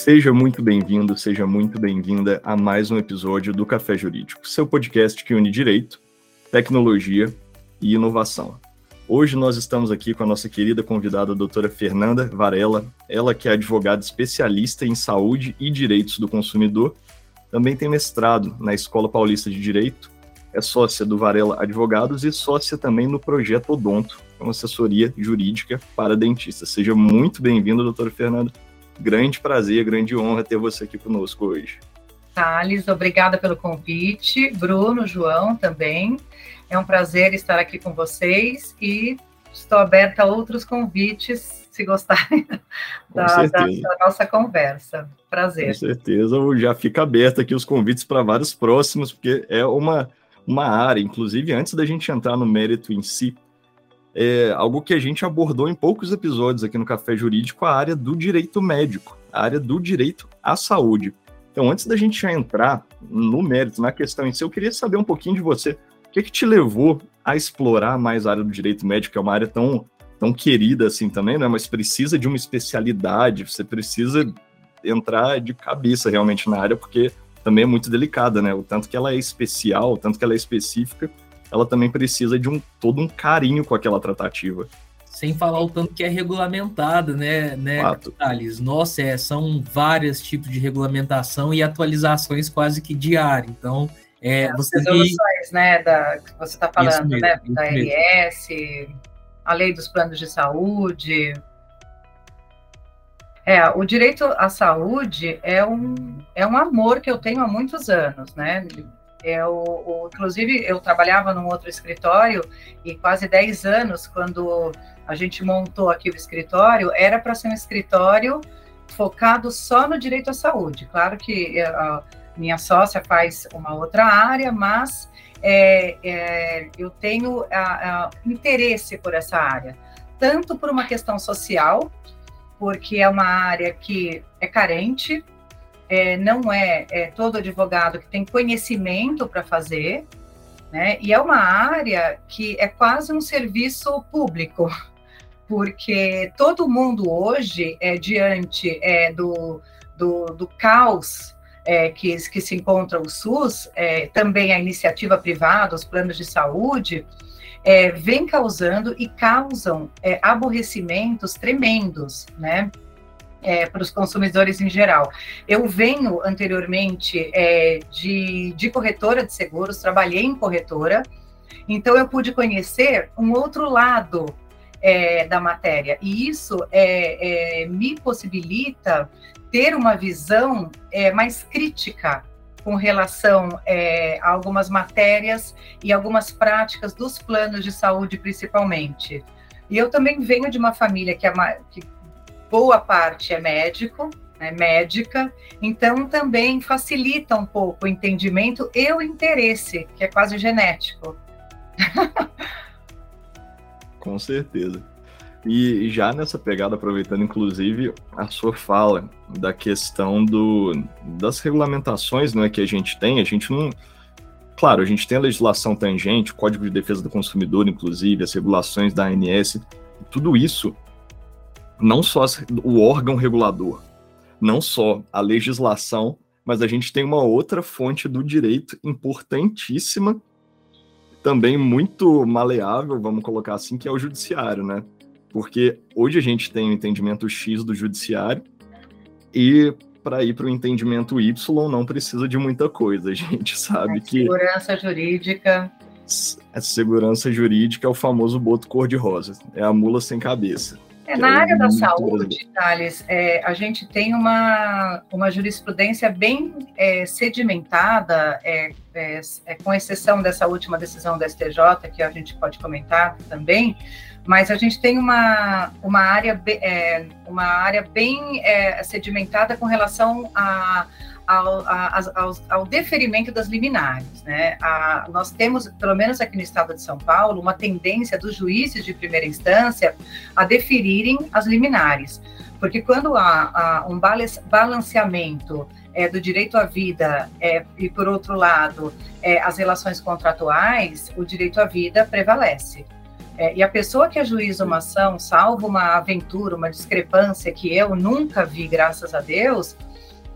Seja muito bem-vindo, seja muito bem-vinda a mais um episódio do Café Jurídico, seu podcast que une direito, tecnologia e inovação. Hoje nós estamos aqui com a nossa querida convidada, a doutora Fernanda Varela, ela que é advogada especialista em saúde e direitos do consumidor, também tem mestrado na Escola Paulista de Direito, é sócia do Varela Advogados e sócia também no Projeto Odonto, uma assessoria jurídica para dentistas. Seja muito bem-vindo, doutora Fernanda grande prazer, grande honra ter você aqui conosco hoje. Thales, obrigada pelo convite. Bruno, João também. É um prazer estar aqui com vocês e estou aberta a outros convites, se gostarem da, da, da, nossa conversa. Prazer. Com certeza, já fica aberto aqui os convites para vários próximos, porque é uma, uma área, inclusive antes da gente entrar no mérito em si, é algo que a gente abordou em poucos episódios aqui no Café Jurídico, a área do direito médico, a área do direito à saúde. Então, antes da gente já entrar no mérito, na questão em si, eu queria saber um pouquinho de você. O que, que te levou a explorar mais a área do direito médico, que é uma área tão, tão querida assim também, né? Mas precisa de uma especialidade, você precisa entrar de cabeça realmente na área, porque também é muito delicada, né? O tanto que ela é especial, o tanto que ela é específica, ela também precisa de um todo um carinho com aquela tratativa. Sem falar o tanto que é regulamentada, né, né, Thales? Nossa, é, são vários tipos de regulamentação e atualizações quase que diárias. Então, é, As você resoluções, né, da, que você está falando, mesmo, né, da RS, a lei dos planos de saúde. É, o direito à saúde é um, é um amor que eu tenho há muitos anos, né? Eu, o, inclusive, eu trabalhava num outro escritório e quase 10 anos, quando a gente montou aqui o escritório, era para ser um escritório focado só no direito à saúde. Claro que eh, a minha sócia faz uma outra área, mas é, é, eu tenho a, a, interesse por essa área, tanto por uma questão social, porque é uma área que é carente, é, não é, é, todo advogado que tem conhecimento para fazer, né? E é uma área que é quase um serviço público, porque todo mundo hoje, é, diante é, do, do, do caos é, que, que se encontra o SUS, é, também a iniciativa privada, os planos de saúde, é, vem causando e causam é, aborrecimentos tremendos, né? É, para os consumidores em geral. Eu venho anteriormente é, de, de corretora de seguros, trabalhei em corretora, então eu pude conhecer um outro lado é, da matéria, e isso é, é me possibilita ter uma visão é, mais crítica com relação é, a algumas matérias e algumas práticas dos planos de saúde, principalmente. E eu também venho de uma família que, é, que boa parte é médico, né, médica, então também facilita um pouco o entendimento e o interesse, que é quase genético. Com certeza. E já nessa pegada, aproveitando inclusive a sua fala da questão do, das regulamentações né, que a gente tem, a gente não. Claro, a gente tem a legislação tangente, o Código de Defesa do Consumidor, inclusive, as regulações da ANS, tudo isso não só o órgão regulador, não só a legislação, mas a gente tem uma outra fonte do direito importantíssima, também muito maleável, vamos colocar assim, que é o judiciário, né? Porque hoje a gente tem o entendimento X do judiciário e para ir para o entendimento Y não precisa de muita coisa. A gente sabe é, que. Segurança jurídica. A segurança jurídica é o famoso boto cor-de-rosa. É a mula sem cabeça. É, na área da saúde, Thales, é, a gente tem uma, uma jurisprudência bem é, sedimentada, é, é, é, com exceção dessa última decisão da STJ, que a gente pode comentar também, mas a gente tem uma, uma, área, é, uma área bem sedimentada com relação a ao, ao, ao, deferimento das liminares. Né? A, nós temos, pelo menos aqui no estado de São Paulo, uma tendência dos juízes de primeira instância a deferirem as liminares, porque quando há, há um balanceamento é, do direito à vida é, e, por outro lado, é, as relações contratuais, o direito à vida prevalece. É, e a pessoa que ajuiza uma ação, salvo uma aventura, uma discrepância que eu nunca vi, graças a Deus,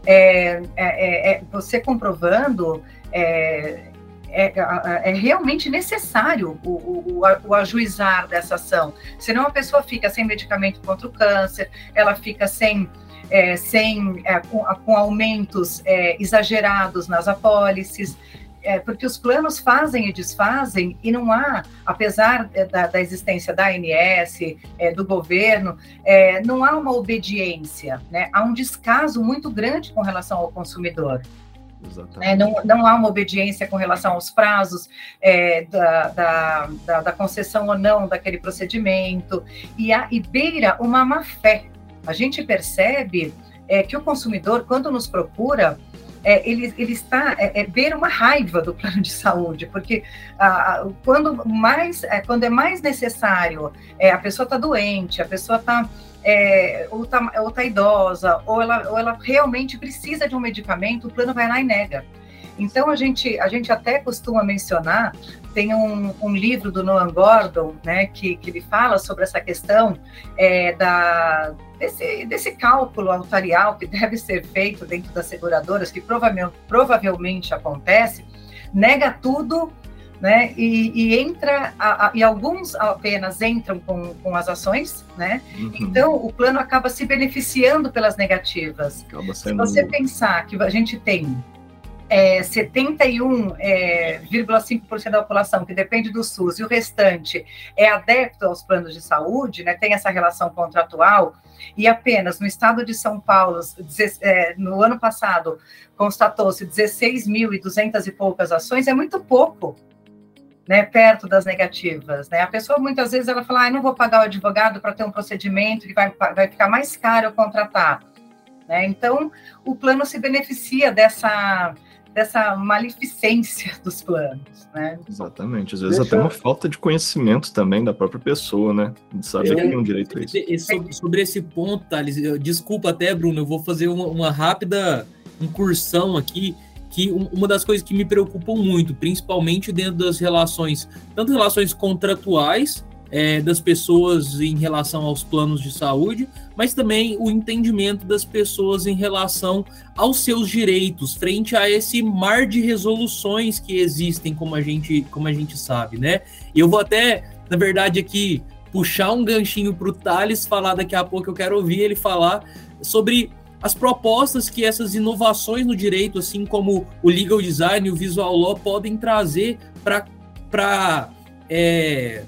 é, é, é você comprovando é, é, é, realmente necessário o, o, o, ajuizar dessa ação. Senão a pessoa fica sem medicamento contra o câncer, ela fica sem, é, sem é, com, com, aumentos é, exagerados nas apólices. É, porque os planos fazem e desfazem, e não há, apesar da, da existência da ANS, do governo, não há uma obediência, né? há um descaso muito grande com relação ao consumidor. É, não, não há uma obediência com relação aos prazos é, da, da, da, da, concessão ou não daquele procedimento, e, há, e beira uma má fé. A gente percebe é, que o consumidor, quando nos procura, é, ele, ele está é, é, beira uma raiva do plano de saúde, porque ah, quando mais é, quando é mais necessário, é, a pessoa está doente, a pessoa está é, ou está tá idosa, ou ela, ou ela realmente precisa de um medicamento, o plano vai lá e nega. Então, a gente, a gente até costuma mencionar, tem um, um livro do Noam Gordon, né, que, que ele fala sobre essa questão é, da, desse, desse cálculo altarial que deve ser feito dentro das seguradoras, que provavelmente, provavelmente acontece, nega tudo né? E, e entra, a, a, e alguns apenas entram com, com as ações, né? Uhum. Então o plano acaba se beneficiando pelas negativas. Se você pensar que a gente tem é, 71,5% é, da população que depende do SUS e o restante é adepto aos planos de saúde, né, tem essa relação contratual, e apenas no estado de São Paulo, é, no ano passado, constatou-se 16.200 e poucas ações, é muito pouco né, perto das negativas. Né? A pessoa muitas vezes ela fala, ah, não vou pagar o advogado para ter um procedimento que vai, vai ficar mais caro contratar. Né? Então, o plano se beneficia dessa, dessa maleficência dos planos. Né? Exatamente. Às vezes Deixa... até uma falta de conhecimento também da própria pessoa, né? De saber eu, que tem um direito a isso. Sobre, sobre esse ponto, Thales, desculpa até, Bruno, eu vou fazer uma, uma rápida incursão aqui que uma das coisas que me preocupam muito, principalmente dentro das relações, tanto relações contratuais é, das pessoas em relação aos planos de saúde, mas também o entendimento das pessoas em relação aos seus direitos frente a esse mar de resoluções que existem, como a gente, como a gente sabe, né? E eu vou até, na verdade, aqui puxar um ganchinho para o Thales falar daqui a pouco, eu quero ouvir ele falar sobre as propostas que essas inovações no direito, assim como o legal design e o visual law, podem trazer para é,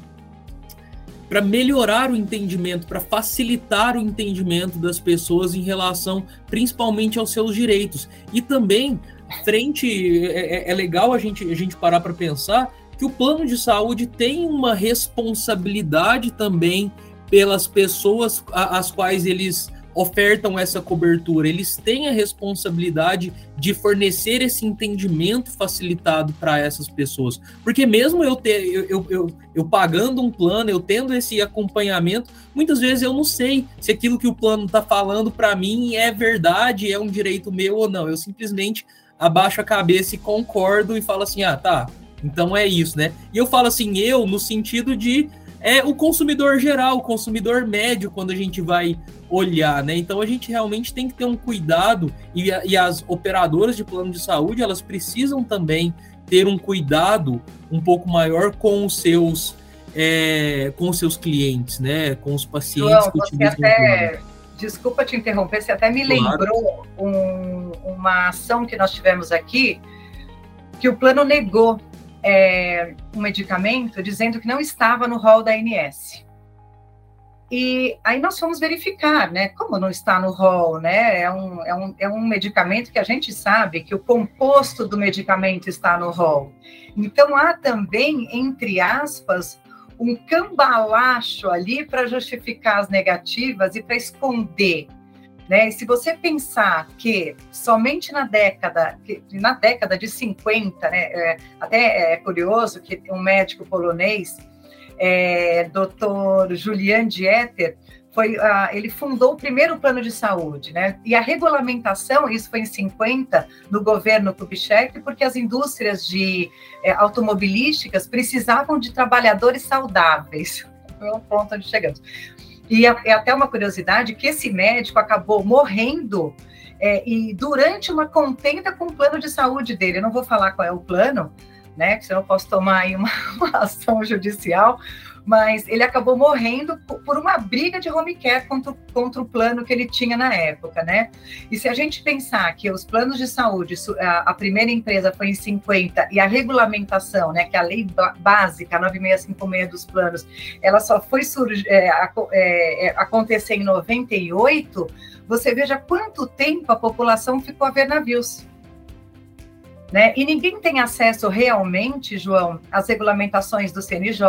para melhorar o entendimento, para facilitar o entendimento das pessoas em relação principalmente aos seus direitos. E também, frente, é, é, é legal a gente, a gente parar para pensar que o plano de saúde tem uma responsabilidade também pelas pessoas às quais eles ofertam essa cobertura, eles têm a responsabilidade de fornecer esse entendimento facilitado para essas pessoas. Porque mesmo eu, ter, eu, eu, eu, eu, pagando um plano, eu tendo esse acompanhamento, muitas vezes eu não sei se aquilo que o plano está falando para mim é verdade, é um direito meu ou não. Eu simplesmente abaixo a cabeça e concordo e falo assim, ah, tá, então é isso, né? E eu falo assim, eu, no sentido de é o consumidor geral, o consumidor médio, quando a gente vai olhar, né? Então a gente realmente tem que ter um cuidado e, e as operadoras de plano de saúde elas precisam também ter um cuidado um pouco maior com os seus é, com os seus clientes, né? Com os pacientes João, que utilizam até, Desculpa te interromper, você até me claro. lembrou um, uma ação que nós tivemos aqui que o plano negou é, um medicamento dizendo que não estava no rol da ANS. E aí nós fomos verificar, né? Como não está no rol, né? É um, é, um, é um medicamento que a gente sabe que o composto do medicamento está no rol. Então há também, entre aspas, um cambalacho ali para justificar as negativas e para esconder. Né? Se você pensar que somente na década, na década de 50, né, é, até é curioso que um médico polonês é, Dr. Julian Dieter, foi, uh, ele fundou o primeiro plano de saúde, né? E a regulamentação, isso foi em 50, no governo Kubitschek, porque as indústrias de é, automobilísticas precisavam de trabalhadores saudáveis. Foi um ponto onde chegamos. E é até uma curiosidade que esse médico acabou morrendo é, e durante uma contenda com o plano de saúde dele, eu não vou falar qual é o plano, né? Senão eu posso tomar aí uma, uma ação judicial, mas ele acabou morrendo por uma briga de home care contra, contra o plano que ele tinha na época, né? E se a gente pensar que os planos de saúde, a, a primeira empresa foi em 50 e a regulamentação, né, que é a lei básica 9656 dos planos, ela só foi surgir, é, é, é, acontecer em 98, você veja quanto tempo a população ficou a ver navios. Né? E ninguém tem acesso realmente, João, às regulamentações do CNJ.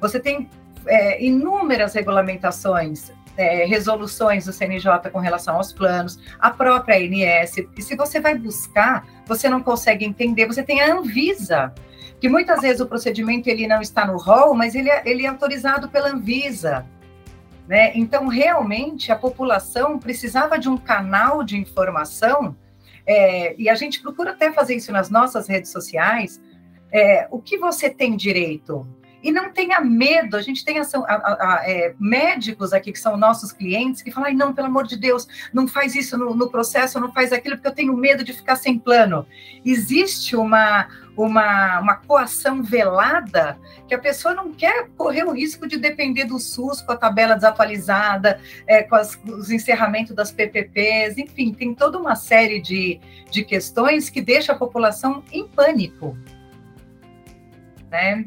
Você tem é, inúmeras regulamentações, é, resoluções do CNJ com relação aos planos, a própria ANS. E se você vai buscar, você não consegue entender. Você tem a Anvisa, que muitas vezes o procedimento ele não está no rol, mas ele é, ele é autorizado pela Anvisa. Né? Então, realmente, a população precisava de um canal de informação é, e a gente procura até fazer isso nas nossas redes sociais. É, o que você tem direito? E não tenha medo, a gente tem a, a, a, é, médicos aqui que são nossos clientes que falam, não, pelo amor de Deus, não faz isso no, no, processo, não faz aquilo, porque eu tenho medo de ficar sem plano. Existe uma, uma, uma coação velada que a pessoa não quer correr o risco de depender do SUS com a tabela desatualizada, é, com as, os encerramentos das PPPs, enfim, tem toda uma série de, de questões que deixa a população em pânico. Né?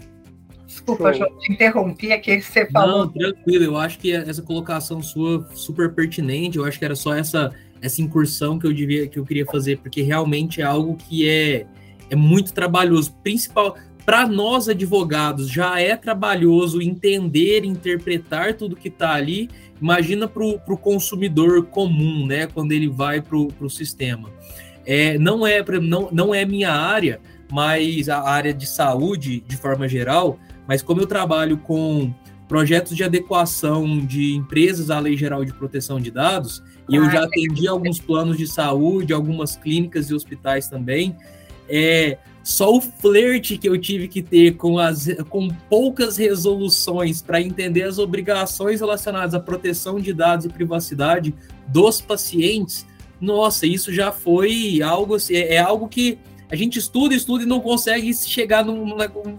Desculpa, Show. eu te interrompi aqui, você falou. Não, tranquilo, eu acho que essa colocação sua super pertinente, eu acho que era só essa, essa incursão que eu, devia, que eu queria fazer, porque realmente é algo que é, é muito trabalhoso, principal para nós advogados já é trabalhoso entender, interpretar tudo que está ali. Imagina para o consumidor comum, né? Quando ele vai para o sistema. É, não é não, não é minha área, mas a área de saúde, de forma geral, mas como eu trabalho com projetos de adequação de empresas à Lei Geral de Proteção de Dados, e eu ah, já atendi alguns planos de saúde, algumas clínicas e hospitais também, é só o flerte que eu tive que ter com, as, com poucas resoluções para entender as obrigações relacionadas à proteção de dados e privacidade dos pacientes, nossa, isso já foi algo, assim, é, é algo que a gente estuda, estuda e não consegue chegar num, num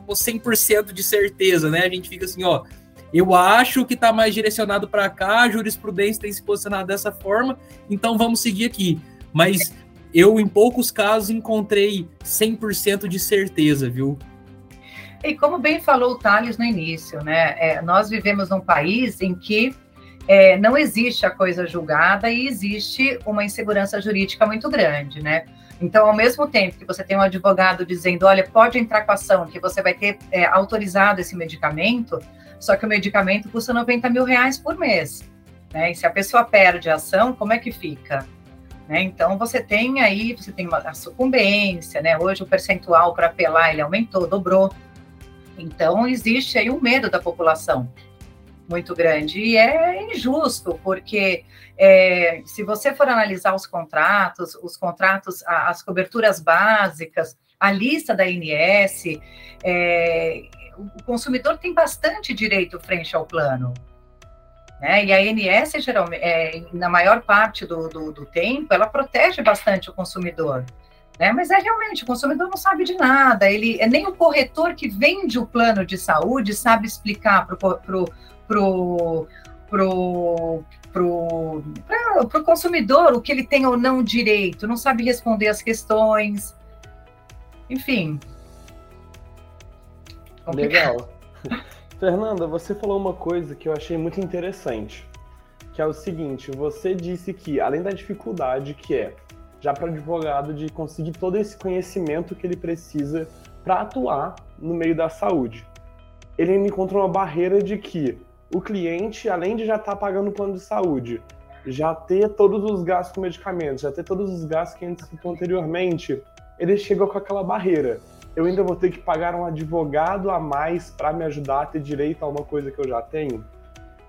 100% de certeza, né? A gente fica assim, ó, eu acho que está mais direcionado para cá, a jurisprudência tem se posicionado dessa forma, então vamos seguir aqui. Mas eu, em poucos casos, encontrei 100% de certeza, viu? E como bem falou o Thales no início, né? É, nós vivemos num país em que é, não existe a coisa julgada e existe uma insegurança jurídica muito grande, né? Então, ao mesmo tempo que você tem um advogado dizendo, olha, pode entrar com a ação, que você vai ter é, autorizado esse medicamento, só que o medicamento custa 90 mil reais por mês. Né? E se a pessoa perde a ação, como é que fica? Né? Então, você tem aí, você tem uma, a sucumbência, né? Hoje o percentual para apelar, ele aumentou, dobrou. Então, existe aí um medo da população muito grande. E é injusto, porque é, se você for analisar os contratos, os contratos, as coberturas básicas, a lista da ANS, é, o consumidor tem bastante direito frente ao plano. Né? E a ANS, geralmente, é, na maior parte do, do, do tempo, ela protege bastante o consumidor. Né? Mas é realmente, o consumidor não sabe de nada, ele nem o corretor que vende o plano de saúde sabe explicar para pro, pro, pro, pro consumidor o que ele tem ou não direito, não sabe responder as questões, enfim. Legal. Fernanda, você falou uma coisa que eu achei muito interessante, que é o seguinte: você disse que, além da dificuldade que é já para o advogado de conseguir todo esse conhecimento que ele precisa para atuar no meio da saúde, ele me encontrou uma barreira de que o cliente, além de já estar tá pagando o plano de saúde, já ter todos os gastos com medicamentos, já ter todos os gastos que a gente citou anteriormente, ele chega com aquela barreira. Eu ainda vou ter que pagar um advogado a mais para me ajudar a ter direito a uma coisa que eu já tenho.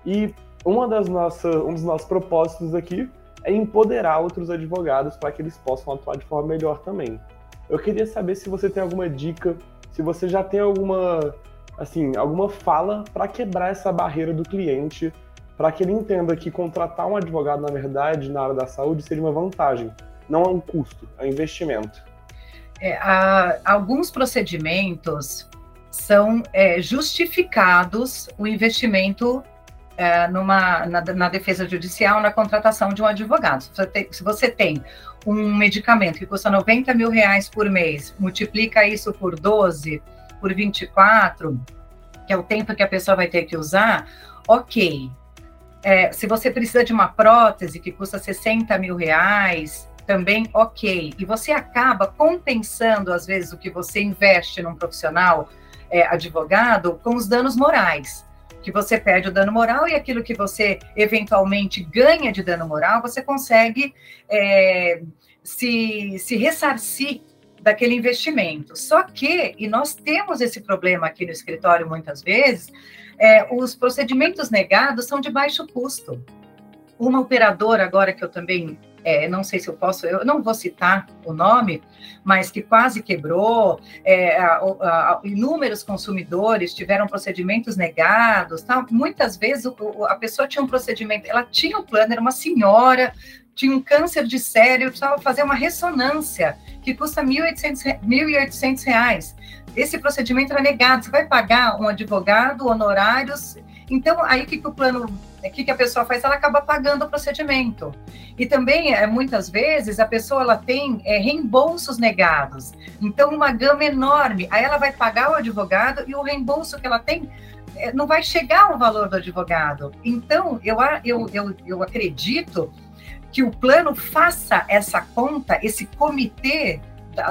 E uma das nossas, um dos nossos propósitos aqui é empoderar outros advogados para que eles possam atuar de forma melhor também. Eu queria saber se você tem alguma dica, se você já tem alguma assim, alguma fala para quebrar essa barreira do cliente, para que ele entenda que contratar um advogado, na verdade, na área da saúde seria uma vantagem, não é um custo, é um investimento. É, alguns procedimentos são é, justificados o investimento é, numa, na, na, defesa judicial, na contratação de um advogado. Se você, tem, se você tem um medicamento que custa 90 mil reais por mês, multiplica isso por 12, por 24, que é o tempo que a pessoa vai ter que usar, ok. É, se você precisa de uma prótese que custa 60 mil reais, também ok. E você acaba compensando, às vezes, o que você investe num profissional é, advogado com os danos morais que você perde o dano moral e aquilo que você eventualmente ganha de dano moral, você consegue é, se, se ressarcir daquele investimento. Só que, e nós temos esse problema aqui no escritório muitas vezes, é, os procedimentos negados são de baixo custo. Uma operadora, agora que eu também é, não sei se eu posso, eu não vou citar o nome, mas que quase quebrou, é, a, a, inúmeros consumidores tiveram procedimentos negados, tá? muitas vezes o, a pessoa tinha um procedimento, ela tinha um plano, era uma senhora, tinha um câncer de cérebro, precisava fazer uma ressonância, que custa 1.800 reais. Esse procedimento era negado, você vai pagar um advogado, honorários, então aí o que, que o plano o que, que a pessoa faz? Ela acaba pagando o procedimento. E também, é, muitas vezes, a pessoa ela tem é, reembolsos negados. Então, uma gama enorme. Aí ela vai pagar o advogado e o reembolso que ela tem é, não vai chegar ao valor do advogado. Então, eu, eu, eu, eu acredito que o plano faça essa conta, esse comitê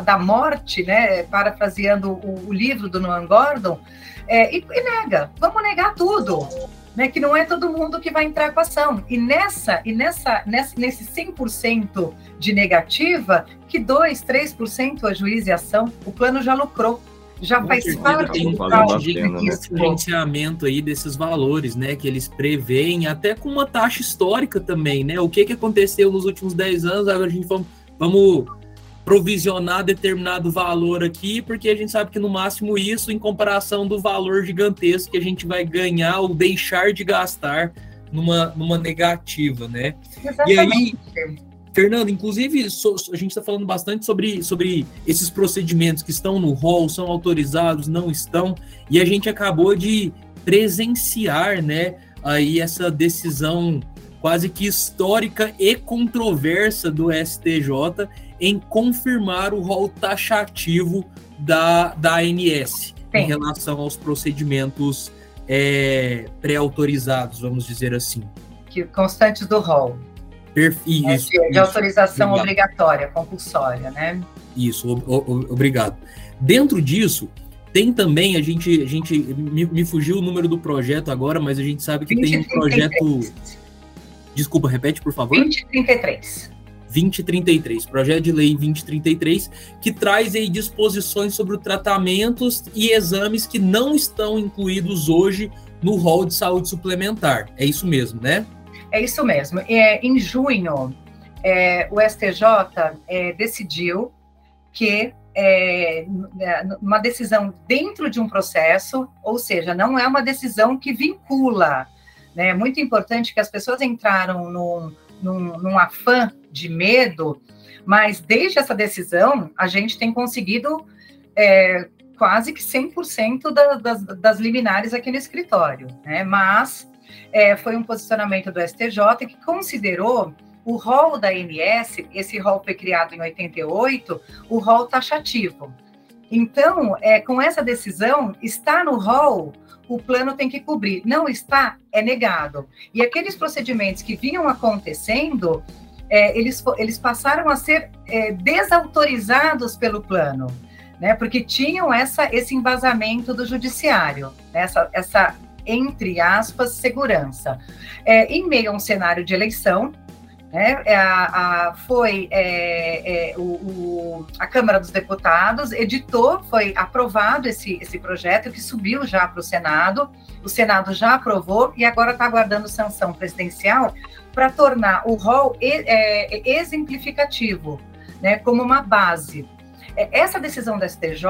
da, morte, né, parafraseando o, o livro do Noam Gordon, é, e, e nega, vamos negar tudo né, que não é todo mundo que vai entrar com a ação. E nessa e nessa, nessa nesse 100% de negativa, que 2, 3% a juiz e ação, o plano já lucrou. Já faz parte tem um gerenciamento aí desses valores, né, que eles preveem, até com uma taxa histórica também, né? O que que aconteceu nos últimos 10 anos, agora a gente vamos, vamos provisionar determinado valor aqui, porque a gente sabe que no máximo isso, em comparação do valor gigantesco que a gente vai ganhar ou deixar de gastar numa, numa negativa, né? Exatamente. E aí, Fernando, inclusive, so, a gente está falando bastante sobre, sobre esses procedimentos que estão no rol, são autorizados, não estão, e a gente acabou de presenciar, né, aí essa decisão quase que histórica e controversa do STJ em confirmar o rol taxativo da, da ANS Sim. em relação aos procedimentos é, pré-autorizados, vamos dizer assim. Que, constantes do rol. É, de, de autorização obrigado. obrigatória, compulsória, né? Isso, o, o, obrigado. Dentro disso, tem também, a gente, a gente me, me, fugiu o número do projeto agora, mas a gente sabe que 20, tem um projeto. 33. Desculpa, repete, por favor. 2033. 2033, projeto de lei 2033, que traz aí disposições sobre tratamentos e exames que não estão incluídos hoje no rol de saúde suplementar. É isso mesmo, né? É isso mesmo. É, em junho, é, o STJ é, decidiu que é, uma decisão dentro de um processo, ou seja, não é uma decisão que vincula. Né? É muito importante que as pessoas entraram num, num, num afã de medo, mas desde essa decisão, a gente tem conseguido é, quase que 100% da, das, das liminares aqui no escritório, né? Mas é, foi um posicionamento do STJ que considerou o rol da ANS, esse rol foi criado em 88, o rol taxativo. Então, é, com essa decisão, está no rol, o plano tem que cobrir. Não está, é negado. E aqueles procedimentos que vinham acontecendo, é, eles, eles passaram a ser é, desautorizados pelo plano, né? Porque tinham essa, esse embasamento do judiciário, né? essa, essa entre aspas, segurança. É, em meio a um cenário de eleição, né, é, a, a, foi é, é, o, o, a Câmara dos Deputados editou, foi aprovado esse, esse projeto que subiu já para o Senado, o Senado já aprovou e agora está aguardando sanção presidencial para tornar o rol é, exemplificativo, né, como uma base. É, essa decisão da STJ,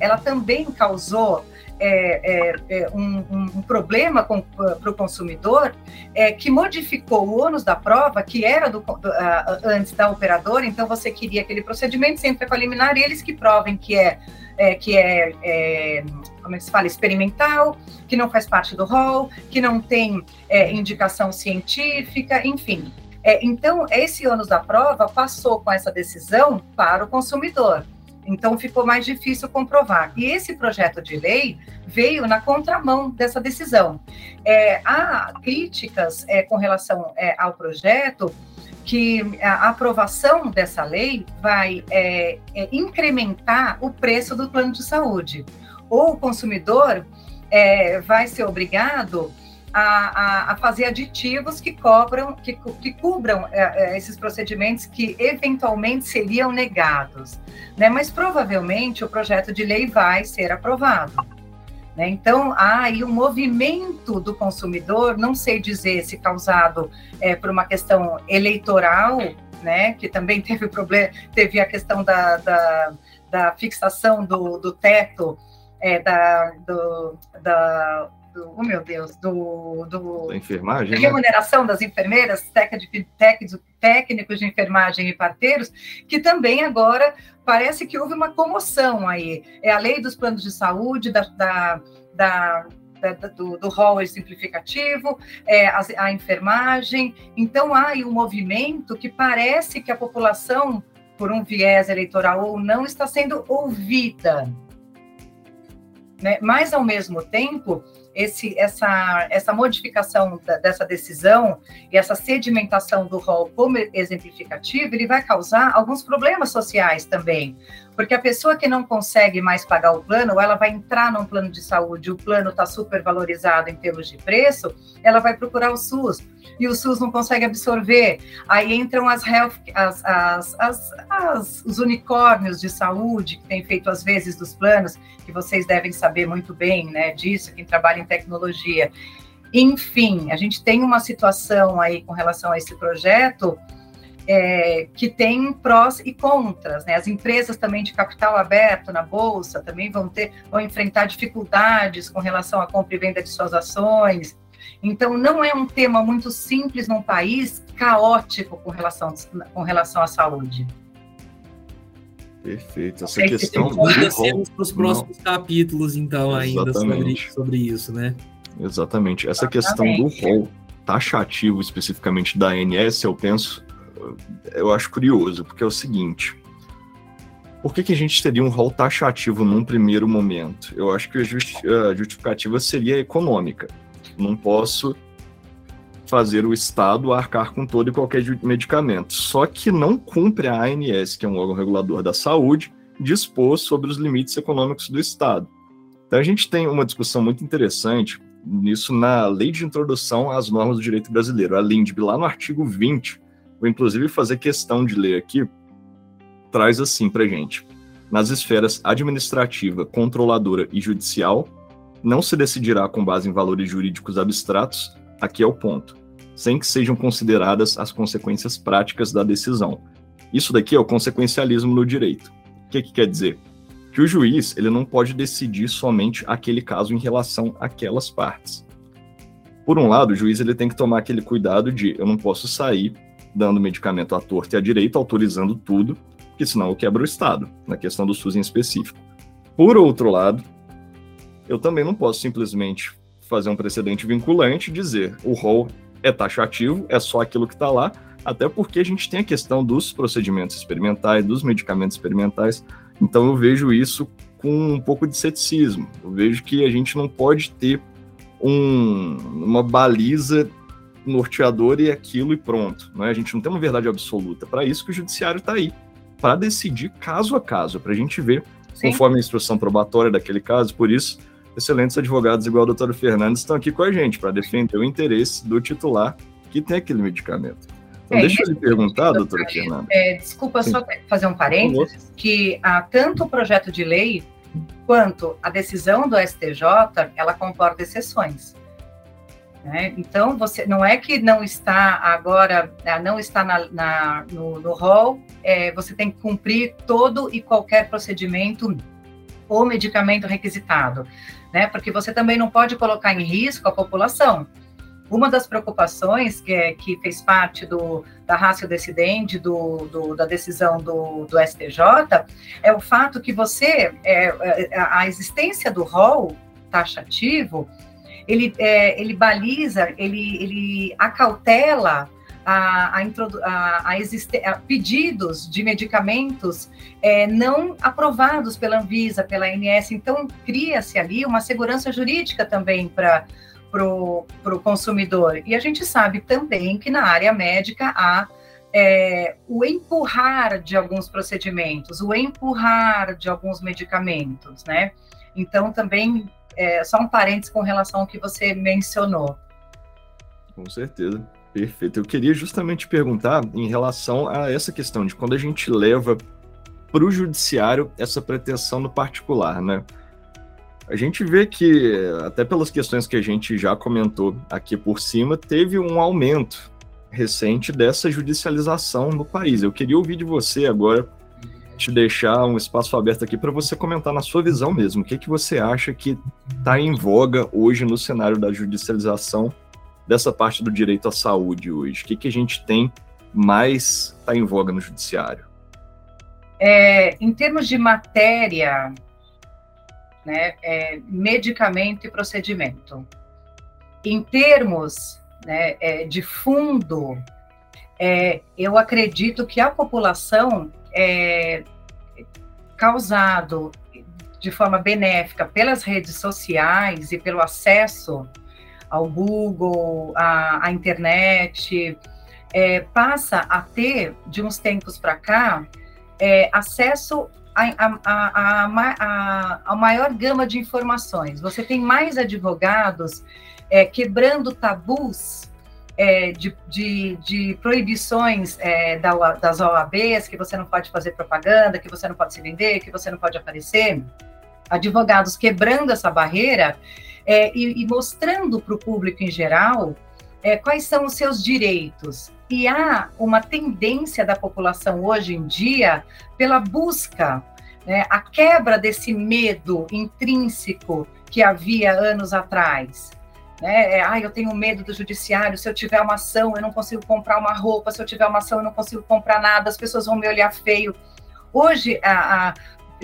ela também causou é, é, um, um, problema para o consumidor é, que modificou o ônus da prova, que era do, do, antes da operadora, então você queria aquele procedimento, sempre com a liminar, eles que provem que é, é que é, é, como é que se fala, experimental, que não faz parte do rol, que não tem é, indicação científica, enfim. É, então, esse ônus da prova passou com essa decisão para o consumidor. Então ficou mais difícil comprovar. E esse projeto de lei veio na contramão dessa decisão. É, há críticas é, com relação é, ao projeto que a aprovação dessa lei vai é, é, incrementar o preço do plano de saúde. Ou o consumidor é, vai ser obrigado a, a, a, fazer aditivos que cobram, que, que cubram é, é, esses procedimentos que eventualmente seriam negados. Né? Mas provavelmente o projeto de lei vai ser aprovado. Né? Então, há aí um movimento do consumidor, não sei dizer se causado é, por uma questão eleitoral, né? que também teve problema, teve a questão da, da, da fixação do, do teto é, da, do, da do, oh meu Deus, do, do da enfermagem, da né? remuneração né? das enfermeiras, técnicos, técnicos de enfermagem e parteiros, que também agora parece que houve uma comoção aí. É a lei dos planos de saúde, da, da, da da, do, do rol simplificativo, é, a, a, enfermagem. Então, há aí um movimento que parece que a população, por um viés eleitoral ou não, está sendo ouvida. Né? Mas, ao mesmo tempo, esse, essa, essa modificação da, dessa decisão e essa sedimentação do rol como exemplificativo, ele vai causar alguns problemas sociais também, porque a pessoa que não consegue mais pagar o plano, ou ela vai entrar num plano de saúde, o plano está super valorizado em termos de preço, ela vai procurar o SUS e o SUS não consegue absorver. Aí entram as, health, as, as, as, as, os unicórnios de saúde que tem feito às vezes dos planos, que vocês devem saber muito bem, né, disso, quem trabalha em tecnologia. Enfim, a gente tem uma situação aí com relação a esse projeto é, que tem prós e contras, né? As empresas também de capital aberto na bolsa também vão ter, vão enfrentar dificuldades com relação à compra e venda de suas ações. Então, não é um tema muito simples num país caótico com relação, com relação à saúde. Perfeito. Essa é questão. Ainda para os próximos não. capítulos, então, ainda sobre, sobre isso, né? Exatamente. Essa Exatamente. questão do rol taxativo especificamente da ANS, eu penso, eu acho curioso, porque é o seguinte. Por que, que a gente teria um rol taxativo num primeiro momento? Eu acho que a, justificativa seria econômica. Não posso fazer o Estado arcar com todo e qualquer medicamento. Só que não cumpre a ANS, que é um órgão regulador da saúde, dispor sobre os limites econômicos do Estado. Então a gente tem uma discussão muito interessante nisso na Lei de Introdução às Normas do Direito Brasileiro, a LINDB, lá no artigo 20, vou inclusive fazer questão de ler aqui, traz assim para gente. Nas esferas administrativa, controladora e judicial, não se decidirá com base em valores jurídicos abstratos, aqui é o ponto, sem que sejam consideradas as consequências práticas da decisão. Isso daqui é o consequencialismo no direito. O que, que quer dizer? Que o juiz ele não pode decidir somente aquele caso em relação àquelas partes. Por um lado, o juiz ele tem que tomar aquele cuidado de eu não posso sair dando medicamento à torta e à direita, autorizando tudo, porque senão eu quebro o Estado, na questão do SUS em específico. Por outro lado, eu também não posso simplesmente fazer um precedente vinculante e dizer o rol é taxativo, é só aquilo que está lá, até porque a gente tem a questão dos procedimentos experimentais, dos medicamentos experimentais, então eu vejo isso com um pouco de ceticismo. Eu vejo que a gente não pode ter um, uma baliza norteador e aquilo e pronto. Não é? A gente não tem uma verdade absoluta. Para isso que o judiciário está aí, para decidir caso a caso, para a gente ver Sim. conforme a instrução probatória daquele caso. Por isso, excelentes advogados igual o doutor Fernandes estão aqui com a gente para defender o interesse do titular que tem aquele medicamento. Então, é, deixa eu lhe perguntar, doutora Fernanda. É, desculpa Sim. só fazer um parênteses, que há tanto o projeto de lei quanto a decisão do STJ, ela comporta exceções. Né? Então, você não é que não está agora, né, não está na, na no, no rol, é, você tem que cumprir todo e qualquer procedimento o medicamento requisitado, né? Porque você também não pode colocar em risco a população. Uma das preocupações que, é, que fez parte do, da ratio decidente, do, do, da decisão do, do STJ, é o fato que você, é, é a existência do rol taxativo, ele, é, ele baliza, ele, ele acautela a, a, a, a, pedidos de medicamentos é, não aprovados pela Anvisa, pela ANS. Então, cria-se ali uma segurança jurídica também para o consumidor. E a gente sabe também que na área médica há é, o empurrar de alguns procedimentos, o empurrar de alguns medicamentos, né? Então, também, é, só um parênteses com relação ao que você mencionou. Com certeza. Perfeito. Eu queria justamente perguntar em relação a essa questão de quando a gente leva para o judiciário essa pretensão no particular, né? A gente vê que, até pelas questões que a gente já comentou aqui por cima, teve um aumento recente dessa judicialização no país. Eu queria ouvir de você agora, te deixar um espaço aberto aqui para você comentar na sua visão mesmo. O que, que você acha que está em voga hoje no cenário da judicialização dessa parte do direito à saúde hoje? O que, que a gente tem mais está em voga no judiciário? É, em termos de matéria, né, é, medicamento e procedimento. Em termos né, é, de fundo, é, eu acredito que a população é causado de forma benéfica pelas redes sociais e pelo acesso ao Google, à, internet, é, passa a ter, de uns tempos para cá, é, acesso a, a, a, a, maior gama de informações. Você tem mais advogados é, quebrando tabus é, de, de, de, proibições é, da, das OABs, que você não pode fazer propaganda, que você não pode se vender, que você não pode aparecer. Advogados quebrando essa barreira é, e, e, mostrando para o público em geral é, quais são os seus direitos. E há uma tendência da população hoje em dia pela busca, né, a quebra desse medo intrínseco que havia anos atrás. Né? É, ah, eu tenho medo do judiciário, se eu tiver uma ação, eu não consigo comprar uma roupa, se eu tiver uma ação, eu não consigo comprar nada, as pessoas vão me olhar feio. Hoje, a, a,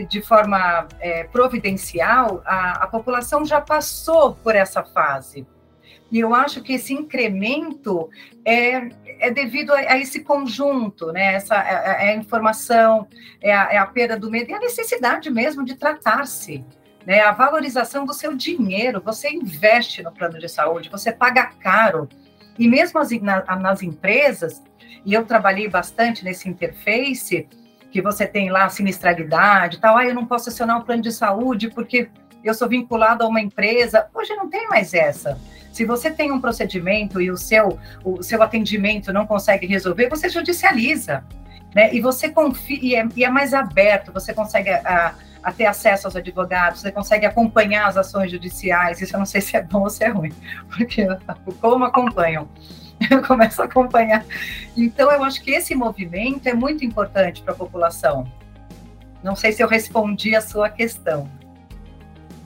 de forma é, providencial, a, a população já passou por essa fase. E eu acho que esse incremento é, é devido a, a, esse conjunto, né? Essa é, é, é a informação, é a, é a, perda do medo e a necessidade mesmo de tratar-se. Né? A valorização do seu dinheiro. Você investe no plano de saúde, você paga caro. E mesmo as, na, nas empresas, e eu trabalhei bastante nesse interface, que você tem lá sinistralidade tal, ah, eu não posso acionar um plano de saúde porque eu sou vinculado a uma empresa. Hoje não tem mais essa. Se você tem um procedimento e o seu, o seu atendimento não consegue resolver, você judicializa. Né? E você confia, e é, e é mais aberto, você consegue a, a, ter acesso aos advogados, você consegue acompanhar as ações judiciais. Isso eu não sei se é bom ou se é ruim, porque como acompanham? eu começo a acompanhar. Então, eu acho que esse movimento é muito importante para a população. Não sei se eu respondi a sua questão.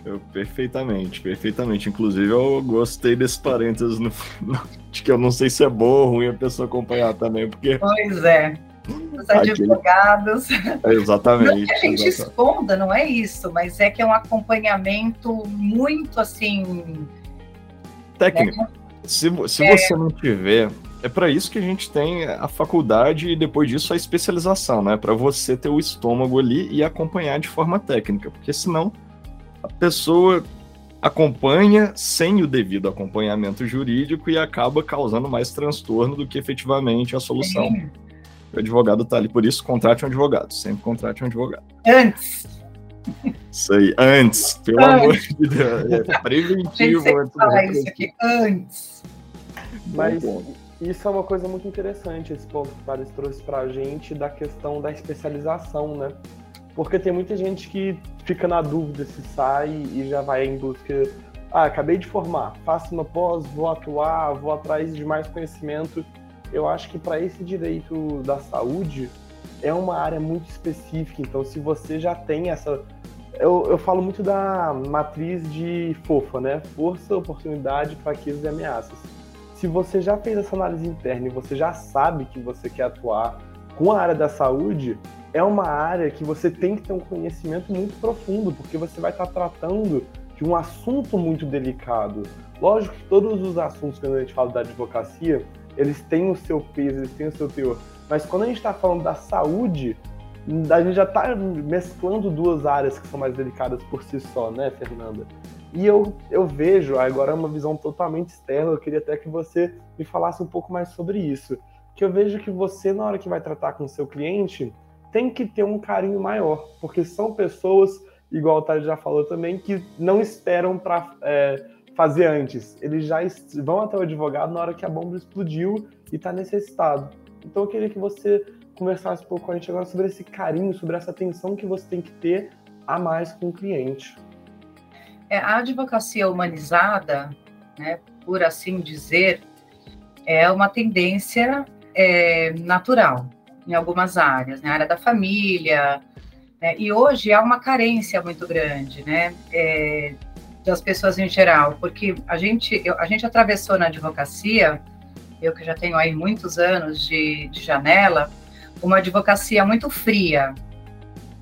Eu, perfeitamente, perfeitamente. Inclusive, eu gostei desse parênteses no, no, de que eu não sei se é bom ou ruim a pessoa acompanhar também, porque. Pois é. Os advogados. É, exatamente. Não que a gente exatamente. esconda, não é isso, mas é que é um acompanhamento muito assim. Técnico. Né? Se, se é... você não tiver, é para isso que a gente tem a faculdade e depois disso a especialização, né? Para você ter o estômago ali e acompanhar de forma técnica, porque senão a pessoa acompanha sem o devido acompanhamento jurídico e acaba causando mais transtorno do que efetivamente a solução. Sim. O advogado está ali, por isso contrate um advogado, sempre contrate um advogado. Antes. Isso aí, antes, pelo antes. amor de Deus, é preventivo antes. Falar isso aqui antes. Mas isso é uma coisa muito interessante, esse ponto que o Paris trouxe para a gente da questão da especialização, né? Porque tem muita gente que fica na dúvida se sai e já vai em busca. Ah, acabei de formar, faço uma pós, vou atuar, vou atrás de mais conhecimento. Eu acho que para esse direito da saúde é uma área muito específica. Então, se você já tem essa eu, eu falo muito da matriz de FOFA, né? Força, oportunidade, fraquezas e ameaças. Se você já fez essa análise interna e você já sabe que você quer atuar com a área da saúde, é uma área que você tem que ter um conhecimento muito profundo, porque você vai estar tratando de um assunto muito delicado. Lógico que todos os assuntos, quando a gente fala da advocacia, eles têm o seu peso, eles têm o seu teor. Mas quando a gente está falando da saúde, a gente já está mesclando duas áreas que são mais delicadas por si só, né, Fernanda? E eu, eu vejo, agora é uma visão totalmente externa, eu queria até que você me falasse um pouco mais sobre isso. Que eu vejo que você, na hora que vai tratar com o seu cliente, tem que ter um carinho maior, porque são pessoas, igual o Thales já falou também, que não esperam para é, fazer antes. Eles já vão até o advogado na hora que a bomba explodiu e está necessitado. Então eu queria que você conversasse um pouco com a gente agora sobre esse carinho, sobre essa atenção que você tem que ter a mais com o cliente. É, a advocacia humanizada, né, por assim dizer, é uma tendência é, natural em algumas áreas, na né, área da família, né, e hoje há uma carência muito grande, né, é, das pessoas em geral, porque a gente, eu, a gente atravessou na advocacia, eu que já tenho aí muitos anos de, de janela, uma advocacia muito fria,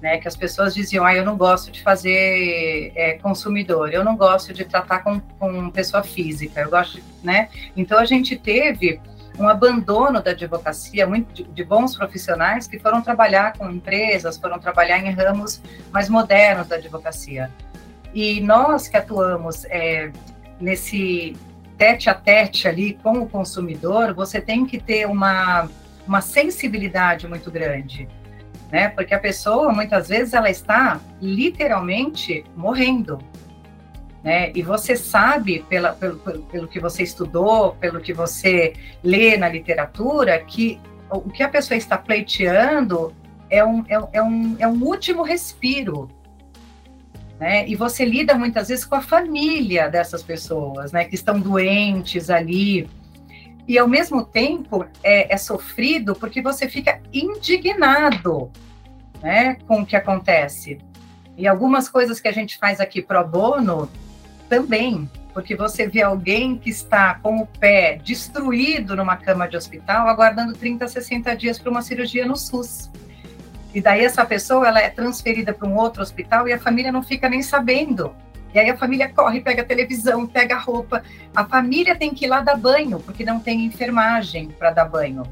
né, que as pessoas diziam, ah, eu não gosto de fazer é, consumidor, eu não gosto de tratar com, com pessoa física, eu gosto, né? Então a gente teve um abandono da advocacia, muito de, de, bons profissionais que foram trabalhar com empresas, foram trabalhar em ramos mais modernos da advocacia. E nós que atuamos é, nesse tete a tete ali com o consumidor, você tem que ter uma, uma sensibilidade muito grande, né? Porque a pessoa, muitas vezes, ela está literalmente morrendo, né? E você sabe, pela, pelo, pelo que você estudou, pelo que você lê na literatura, que o que a pessoa está pleiteando é um, é, é um, é um último respiro, né? E você lida muitas vezes com a família dessas pessoas, né? Que estão doentes ali. E ao mesmo tempo é, é sofrido porque você fica indignado, né? Com o que acontece. E algumas coisas que a gente faz aqui pro bono também, porque você vê alguém que está com o pé destruído numa cama de hospital, aguardando 30, 60 dias para uma cirurgia no SUS. E daí essa pessoa ela é transferida para um outro hospital e a família não fica nem sabendo. E aí a família corre, pega a televisão, pega a roupa. A família tem que ir lá dar banho, porque não tem enfermagem para dar banho.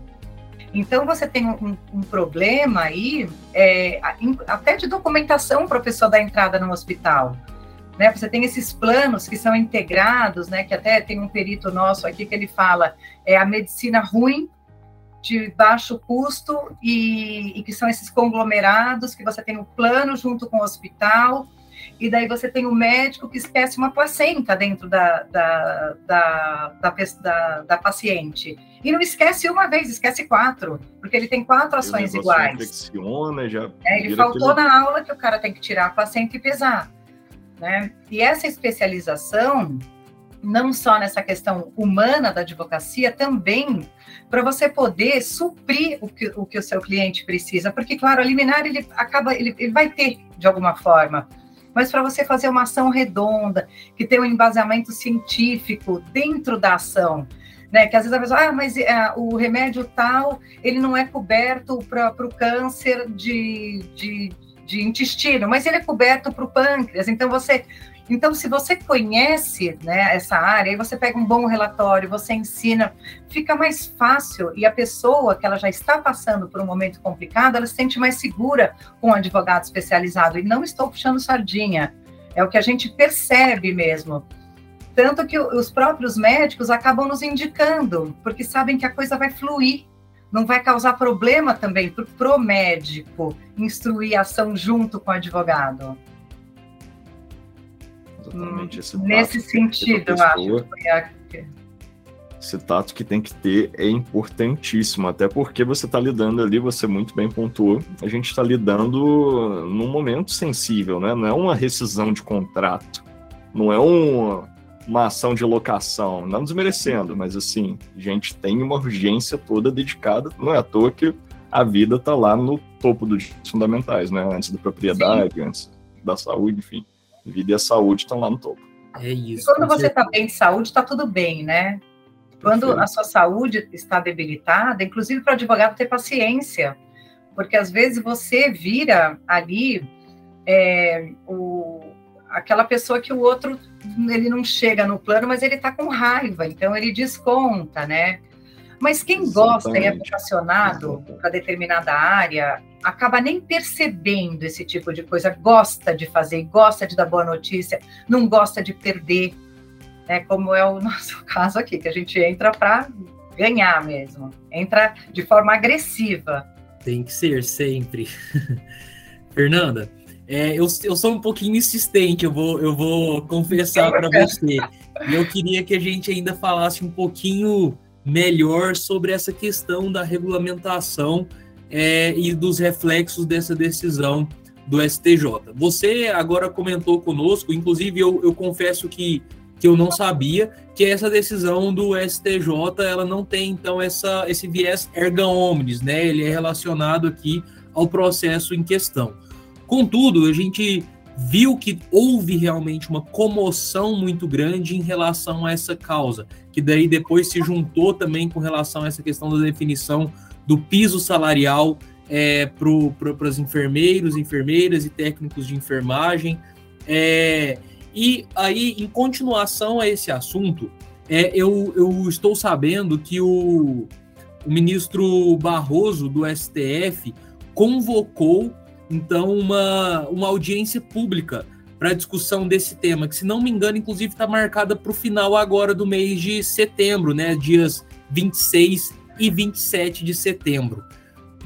Então você tem um, um problema aí, é, até de documentação para a pessoa dar entrada no hospital. Né, você tem esses planos que são integrados, né, que até tem um perito nosso aqui que ele fala é a medicina ruim de baixo custo e, e, que são esses conglomerados que você tem o plano junto com o hospital e daí você tem o médico que esquece uma placenta dentro da, da, da, da, da, paciente. E não esquece uma vez, esquece quatro, porque ele tem quatro ações iguais. Infecciona, já é, ele faltou aquele... na aula que o cara tem que tirar a placenta e pesar. Né? E essa especialização não só nessa questão humana da advocacia, também para você poder suprir o que, o que o seu cliente precisa, porque, claro, a liminar ele acaba, ele, ele vai ter de alguma forma, mas para você fazer uma ação redonda, que tem um embasamento científico dentro da ação, né? Que às vezes a pessoa, ah, mas é, o remédio tal, ele não é coberto para o câncer de, de, de intestino, mas ele é coberto para o pâncreas. Então você então, se você conhece né, essa área, aí você pega um bom relatório, você ensina, fica mais fácil e a pessoa que ela já está passando por um momento complicado, ela se sente mais segura com um advogado especializado. E não estou puxando sardinha, é o que a gente percebe mesmo. Tanto que os próprios médicos acabam nos indicando, porque sabem que a coisa vai fluir, não vai causar problema também para o médico instruir a ação junto com o advogado. Exatamente. Esse Nesse sentido, eu acho. Esse tato que tem que ter é importantíssimo, até porque você está lidando ali, você muito bem pontuou, a gente está lidando num momento sensível, né? Não é uma rescisão de contrato, não é um, uma ação de locação, não desmerecendo, mas assim, a gente tem uma urgência toda dedicada, não é à toa que a vida está lá no topo dos fundamentais, né? Antes da propriedade, Sim. antes da saúde, enfim. Vida e a saúde estão lá no topo. É isso. E quando você está bem de saúde, está tudo bem, né? Quando Perfeito. a sua saúde está debilitada, inclusive para o advogado ter paciência, porque às vezes você vira ali é, o, aquela pessoa que o outro ele não chega no plano, mas ele está com raiva, então ele desconta, né? Mas quem Exatamente. gosta e é apaixonado para determinada área acaba nem percebendo esse tipo de coisa, gosta de fazer, gosta de dar boa notícia, não gosta de perder, né? Como é o nosso caso aqui, que a gente entra para ganhar mesmo, entra de forma agressiva. Tem que ser sempre. Fernanda, é, eu, eu sou um pouquinho insistente, eu vou, eu vou confessar para você. Eu queria que a gente ainda falasse um pouquinho melhor sobre essa questão da regulamentação é, e dos reflexos dessa decisão do STJ. Você agora comentou conosco, inclusive eu, eu confesso que, que eu não sabia que essa decisão do STJ ela não tem então essa, esse viés erga omnes, né? Ele é relacionado aqui ao processo em questão. Contudo, a gente viu que houve realmente uma comoção muito grande em relação a essa causa, que daí depois se juntou também com relação a essa questão da definição do piso salarial é, para os enfermeiros, enfermeiras e técnicos de enfermagem. É, e aí, em continuação a esse assunto, é, eu, eu estou sabendo que o, o ministro Barroso do STF convocou então uma, uma audiência pública para discussão desse tema, que se não me engano, inclusive está marcada para o final agora do mês de setembro, né? Dias 26 e 27 de setembro.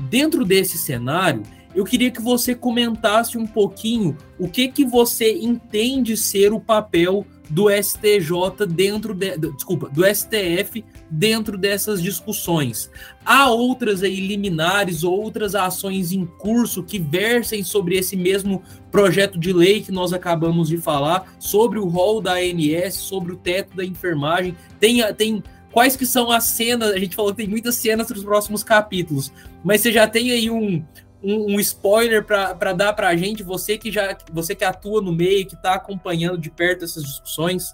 Dentro desse cenário, eu queria que você comentasse um pouquinho o que que você entende ser o papel do STJ dentro de, desculpa, do STF dentro dessas discussões. Há outras aí liminares, outras ações em curso que versem sobre esse mesmo projeto de lei que nós acabamos de falar, sobre o rol da ANS, sobre o teto da enfermagem. Tem, tem quais que são as cenas, a gente falou que tem muitas cenas nos próximos capítulos, mas você já tem aí um, um, um spoiler para dar para a gente, você que já você que atua no meio, que está acompanhando de perto essas discussões?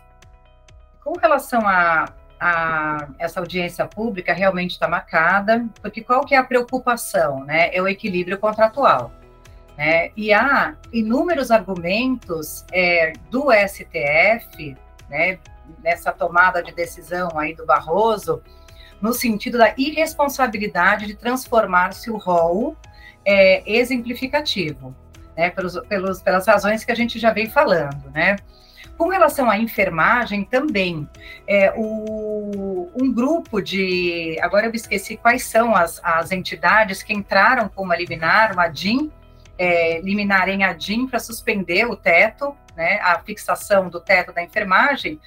Com relação a, a essa audiência pública, realmente está marcada, porque qual que é a preocupação? Né? É o equilíbrio contratual. Né? E há inúmeros argumentos é, do STF, né, nessa tomada de decisão aí do Barroso, no sentido da irresponsabilidade de transformar-se o rol é, exemplificativo, né, pelos, pelos, pelas razões que a gente já vem falando, né. Com relação à enfermagem, também, é, o, um grupo de. Agora eu esqueci quais são as, as entidades que entraram com uma liminar, uma DIN, é, em ADIM para suspender o teto, né, a fixação do teto da enfermagem,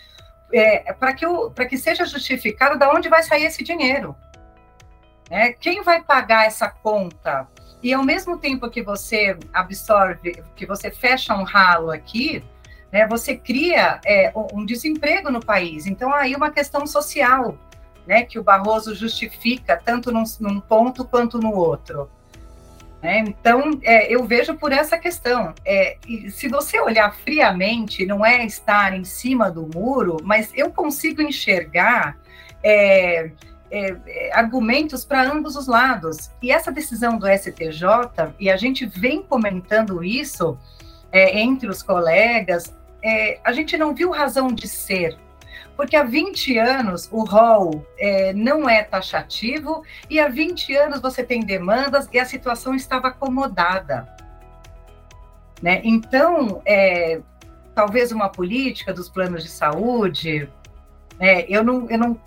é, para que, que seja justificado de onde vai sair esse dinheiro. Né? Quem vai pagar essa conta? E ao mesmo tempo que você absorve, que você fecha um ralo aqui, né, você cria é, um desemprego no país. Então, aí uma questão social, né, que o Barroso justifica tanto num, num ponto quanto no outro. Né? Então, é, eu vejo por essa questão. É, se você olhar friamente, não é estar em cima do muro, mas eu consigo enxergar é, é, é argumentos para ambos os lados. E essa decisão do STJ, e a gente vem comentando isso é, entre os colegas, a gente não viu razão de ser porque há 20 anos o rol é, não é taxativo e há 20 anos você tem demandas e a situação estava acomodada. Né? Então, é, talvez uma política dos planos de saúde, é, eu não, eu não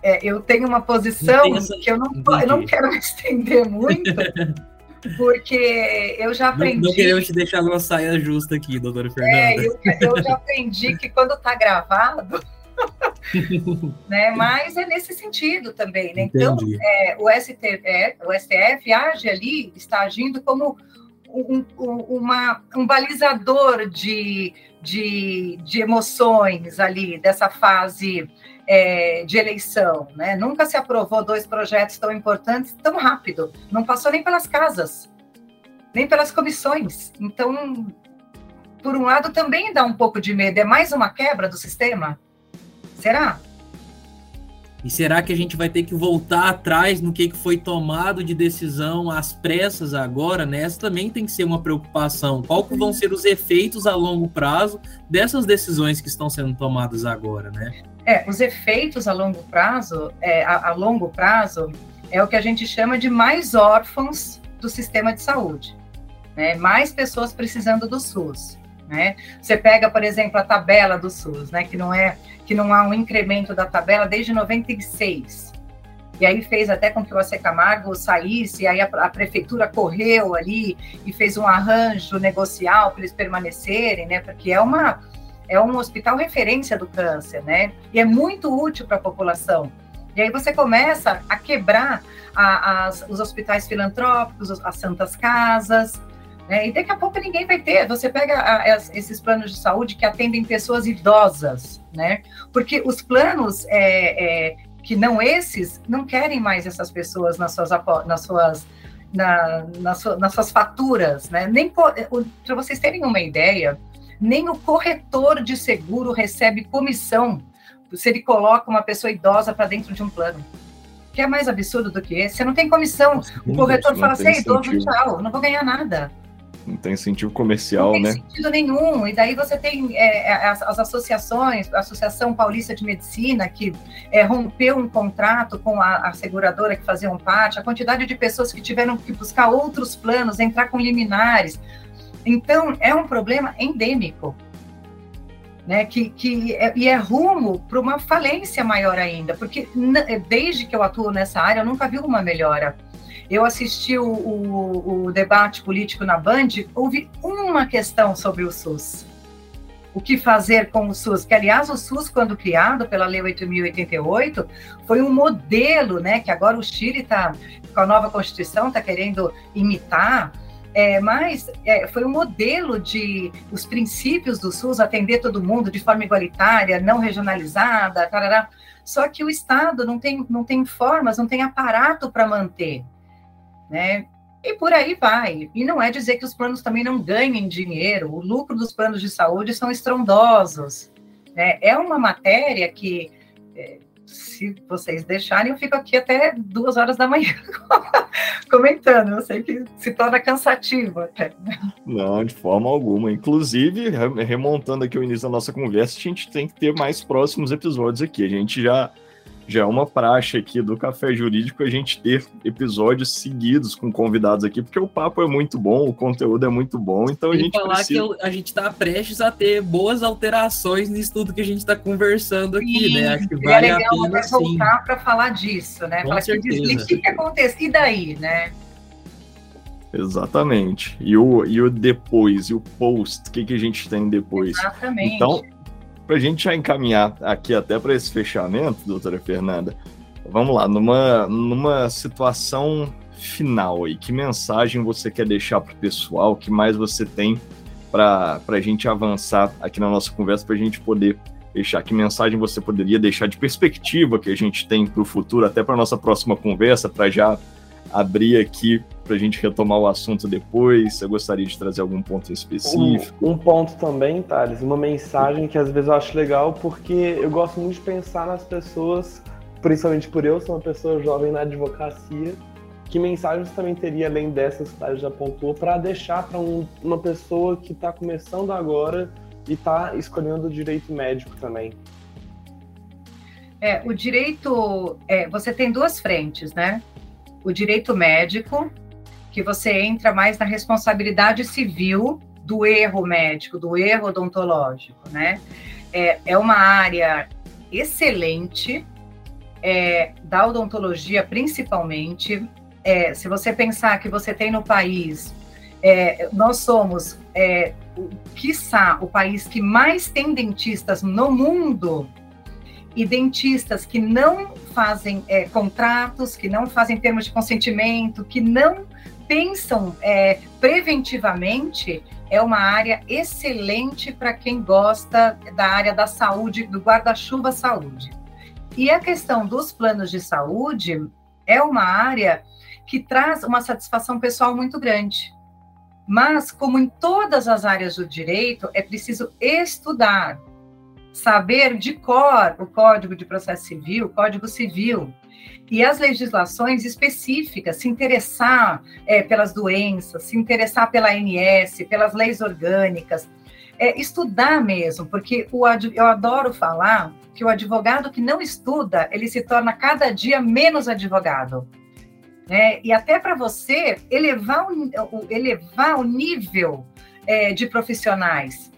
é, eu tenho uma posição que eu não, eu não quero me estender muito, porque eu já aprendi. Não, não queremos te deixar numa saia justa aqui, doutora Fernanda. É, eu, eu já aprendi que quando está gravado, né? Mas é nesse sentido também. Né? Então, é, o, é, o STF age ali, está agindo como um, um, uma, um balizador de, de, de, emoções ali, dessa fase é, de eleição. Né? Nunca se aprovou dois projetos tão importantes tão rápido. Não passou nem pelas casas, nem pelas comissões. Então, por um lado, também dá um pouco de medo. É mais uma quebra do sistema? Será? E será que a gente vai ter que voltar atrás no que foi tomado de decisão às pressas agora? Né? Essa também tem que ser uma preocupação. Qual que vão ser os efeitos a longo prazo dessas decisões que estão sendo tomadas agora, né? É, os efeitos a longo prazo, é, a, a longo prazo, é o que a gente chama de mais órfãos do sistema de saúde, né? Mais pessoas precisando do SUS. Né? Você pega, por exemplo, a tabela do SUS, né? que não é que não há um incremento da tabela desde 96. E aí fez até com que o AC Camargo saísse, e aí a, a prefeitura correu ali e fez um arranjo negocial para eles permanecerem, né? Porque é uma é um hospital referência do câncer, né? E é muito útil para a população. E aí você começa a quebrar a, as, os hospitais filantrópicos, as santas casas, né? E daqui a pouco ninguém vai ter. Você pega a, esses planos de saúde que atendem pessoas idosas, né? Porque os planos é, é, que não esses não querem mais essas pessoas nas suas nas suas na, nas, nas suas faturas, né? Nem para vocês terem uma ideia, nem o corretor de seguro recebe comissão se ele coloca uma pessoa idosa para dentro de um plano. Que é mais absurdo do que esse? Você não tem comissão. O corretor fala assim, é idoso, tchau, não vou ganhar nada. Não tem sentido comercial, né? Não tem né? sentido nenhum. E daí você tem é, é, as, as, associações, a Associação Paulista de Medicina, que é, rompeu um contrato com a, a seguradora que faziam parte, a quantidade de pessoas que tiveram que buscar outros planos, entrar com liminares. Então, é um problema endêmico. Né, que, que é, e é rumo para uma falência maior ainda, porque desde que eu atuo nessa área, eu nunca vi uma melhora. Eu assisti o, o, o debate político na Band, houve uma questão sobre o SUS. O que fazer com o SUS? Que, aliás, o SUS, quando criado pela Lei 8.088, foi um modelo, né? Que agora o Chile está, com a nova Constituição, está querendo imitar. É, mas é, foi um modelo de os princípios do SUS atender todo mundo de forma igualitária, não regionalizada, tarará. Só que o Estado não tem, não tem formas, não tem aparato para manter né? E por aí vai. E não é dizer que os planos também não ganhem dinheiro, o lucro dos planos de saúde são estrondosos. Né? É uma matéria que, é, se vocês deixarem, eu fico aqui até duas horas da manhã comentando. Eu sei que se torna cansativo até. Né? Não, de forma alguma. Inclusive, remontando aqui o início da nossa conversa, a gente tem que ter mais próximos episódios aqui. A gente já já é uma praxe aqui do Café Jurídico a gente ter episódios seguidos com convidados aqui, porque o papo é muito bom, o conteúdo é muito bom, então a gente falar precisa... que a gente está prestes a ter boas alterações nisso tudo que a gente está conversando aqui, sim, né? Acho que vale legal a pena voltar para falar disso, né? Com falar certeza. o que, que acontece? E daí, né? Exatamente. E o, e o depois, e o post, o que, que a gente tem depois? Exatamente. Então, para a gente já encaminhar aqui até para esse fechamento, doutora Fernanda, vamos lá, numa, numa situação final aí, que mensagem você quer deixar para o pessoal, que mais você tem para a gente avançar aqui na nossa conversa, para a gente poder deixar, que mensagem você poderia deixar de perspectiva que a gente tem para o futuro, até para nossa próxima conversa, para já abrir aqui para a gente retomar o assunto depois? Você gostaria de trazer algum ponto específico? Um, um, ponto também, Thales, uma mensagem que às vezes eu acho legal, porque eu gosto muito de pensar nas pessoas, principalmente por eu ser uma pessoa jovem na advocacia, que mensagens também teria, além dessas que Thales já apontou, para deixar para um, uma pessoa que está começando agora e está escolhendo o direito médico também? É, o direito, é, você tem duas frentes, né? O direito médico, que você entra mais na responsabilidade civil do erro médico, do erro odontológico, né? É, é uma área excelente é, da odontologia, principalmente. É, se você pensar que você tem no país, é, nós somos, é, o, quiçá, o país que mais tem dentistas no mundo, e dentistas que não fazem é, contratos, que não fazem termos de consentimento, que não pensam é, preventivamente, é uma área excelente para quem gosta da área da saúde, do guarda-chuva saúde. E a questão dos planos de saúde é uma área que traz uma satisfação pessoal muito grande. Mas, como em todas as áreas do direito, é preciso estudar, saber de cor o Código de Processo Civil, o Código Civil, e as legislações específicas, se interessar é, pelas doenças, se interessar pela ANS, pelas leis orgânicas, é, estudar mesmo, porque o, eu adoro falar que o advogado que não estuda, ele se torna cada dia menos advogado. Né? E até para você elevar o, elevar o nível é, de profissionais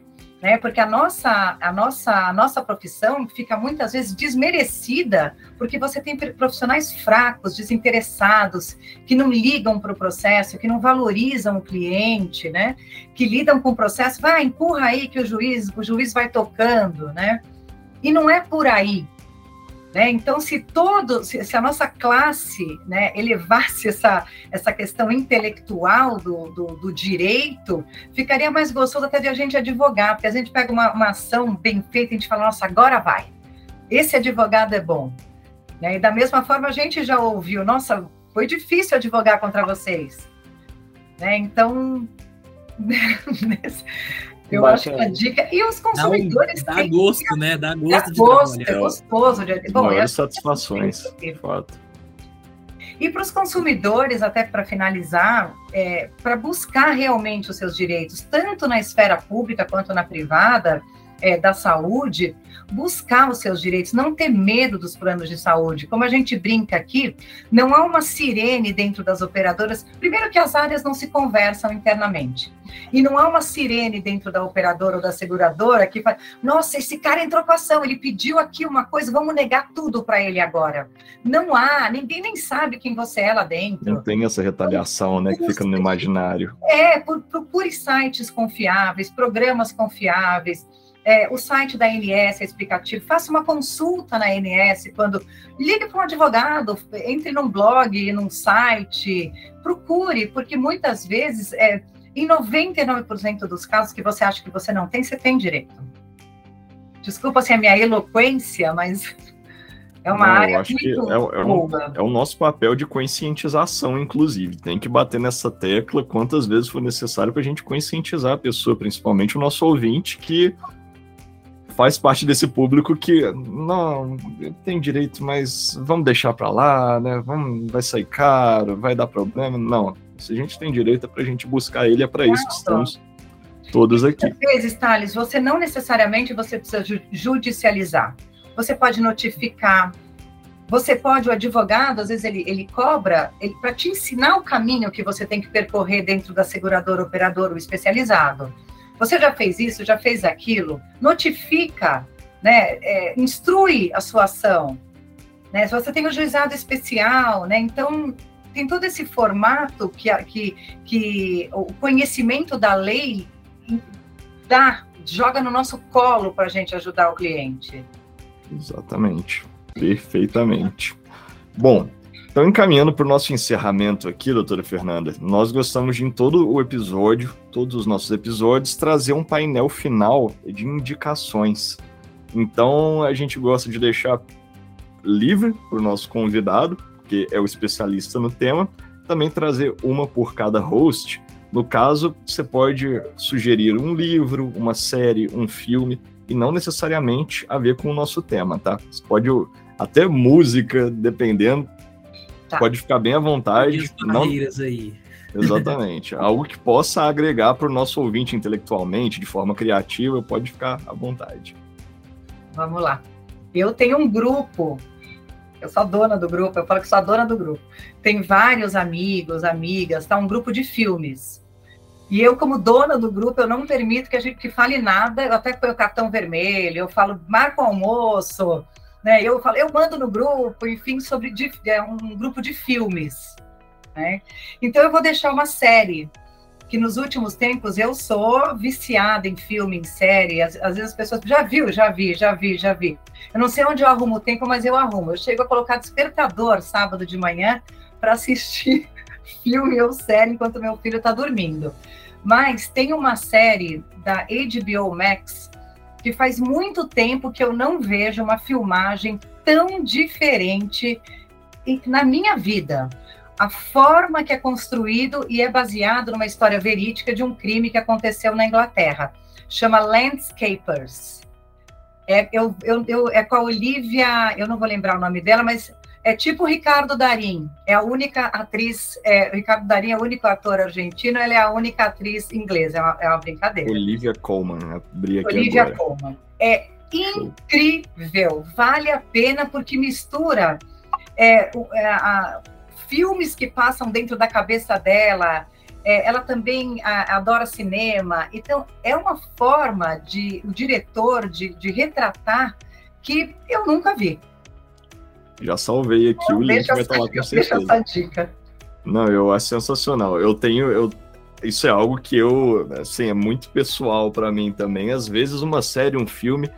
né? Porque a nossa, a nossa, a nossa profissão fica muitas vezes desmerecida porque você tem profissionais fracos, desinteressados, que não ligam para o processo, que não valorizam o cliente, né? Que lidam com o processo, vai, empurra aí que o juiz, o juiz vai tocando, né? E não é por aí. Né? Então, se todo, se, se, a nossa classe né, elevasse essa, essa questão intelectual do, do, do, direito, ficaria mais gostoso até de a gente advogar, porque a gente pega uma, uma ação bem feita e a gente fala, nossa, agora vai. Esse advogado é bom. Né? E da mesma forma, a gente já ouviu, nossa, foi difícil advogar contra vocês. Né? Então, Eu Bacana. acho que a dica. E os consumidores. Dá, dá gosto, né? Dá gosto dá de gosto, É gostoso de. Bom, Maiores satisfações. É fato. E para os consumidores, até para finalizar, é, para buscar realmente os seus direitos, tanto na esfera pública quanto na privada, é, da saúde, buscar os seus direitos, não ter medo dos planos de saúde. Como a gente brinca aqui, não há uma sirene dentro das operadoras. Primeiro que as áreas não se conversam internamente. E não há uma sirene dentro da operadora ou da seguradora que fala: nossa, esse cara entrou com ação, ele pediu aqui uma coisa, vamos negar tudo para ele agora. Não há, ninguém nem sabe quem você é lá dentro. Não tem essa retaliação, né, que fica no imaginário. É, procure sites confiáveis, programas confiáveis é, o site da ANS é explicativo, faça uma consulta na ANS quando ligue para um advogado, entre num blog, num site, procure, porque muitas vezes, é, em 99% dos casos que você acha que você não tem, você tem direito. Desculpa se a minha eloquência, mas é uma não, área acho que é, é, um, é, o nosso papel de conscientização, inclusive. Tem que bater nessa tecla quantas vezes for necessário para a gente conscientizar a pessoa, principalmente o nosso ouvinte, que faz parte desse público que não tem direito, mas vamos deixar para lá, né? Vamos, vai sair caro, vai dar problema. Não, se a gente tem direito é para a gente buscar ele, é para isso que estamos todos aqui. Às vezes, Thales, você não necessariamente você precisa judicializar. Você pode notificar. Você pode, o advogado, às vezes ele, ele cobra ele, para te ensinar o caminho que você tem que percorrer dentro da seguradora, operador, o especializado. Você já fez isso, já fez aquilo? Notifica, né? É, instrui a sua ação. Né? Se você tem um juizado especial, né? Então tem todo esse formato que, que, que o conhecimento da lei dá, joga no nosso colo para a gente ajudar o cliente. Exatamente, perfeitamente. Bom, então, encaminhando para o nosso encerramento aqui, doutora Fernanda, nós gostamos de, em todo o episódio, todos os nossos episódios, trazer um painel final de indicações. Então, a gente gosta de deixar livre para o nosso convidado, que é o especialista no tema, também trazer uma por cada host. No caso, você pode sugerir um livro, uma série, um filme, e não necessariamente a ver com o nosso tema, tá? Você pode até música, dependendo, Tá. Pode ficar bem à vontade. Não... aí. Exatamente. Algo que possa agregar para o nosso ouvinte intelectualmente, de forma criativa, pode ficar à vontade. Vamos lá. Eu tenho um grupo, eu sou a dona do grupo, eu falo que sou a dona do grupo. Tem vários amigos, amigas, tá? Um grupo de filmes. E eu, como dona do grupo, eu não permito que a gente que fale nada, eu até ponho cartão vermelho, eu falo, marca o almoço, né? Eu falo, eu mando no grupo, enfim, sobre de, é um grupo de filmes. Né? Então eu vou deixar uma série que nos últimos tempos eu sou viciada em filme, em série. Às, às, vezes as pessoas já viu, já vi, já vi, já vi. Eu não sei onde eu arrumo o tempo, mas eu arrumo. Eu chego a colocar despertador sábado de manhã para assistir filme ou série enquanto meu filho está dormindo. Mas tem uma série da HBO Max que faz muito tempo que eu não vejo uma filmagem tão diferente na minha vida. a forma que é construído e é baseado numa história verídica de um crime que aconteceu na Inglaterra. Chama Landscapers. É, eu, eu, eu, é com a Olivia, eu não vou lembrar o nome dela, mas é tipo Ricardo Darim. É a única atriz. É, Ricardo Darim é o único ator argentino, ele é a única atriz inglesa. É uma, é uma brincadeira. Olivia Colman, abri aqui Olivia agora. Colman. É incrível, vale a pena porque mistura é, é, a, filmes que passam dentro da cabeça dela. É, ela também a, adora cinema, então é uma forma de o diretor de, de retratar que eu nunca vi. Já salvei aqui, então, o link vai estar lá com certeza. Deixa essa dica. Não, eu acho sensacional. Eu tenho, eu, isso é algo que eu, assim, é muito pessoal para mim também. Às vezes uma série, um filme,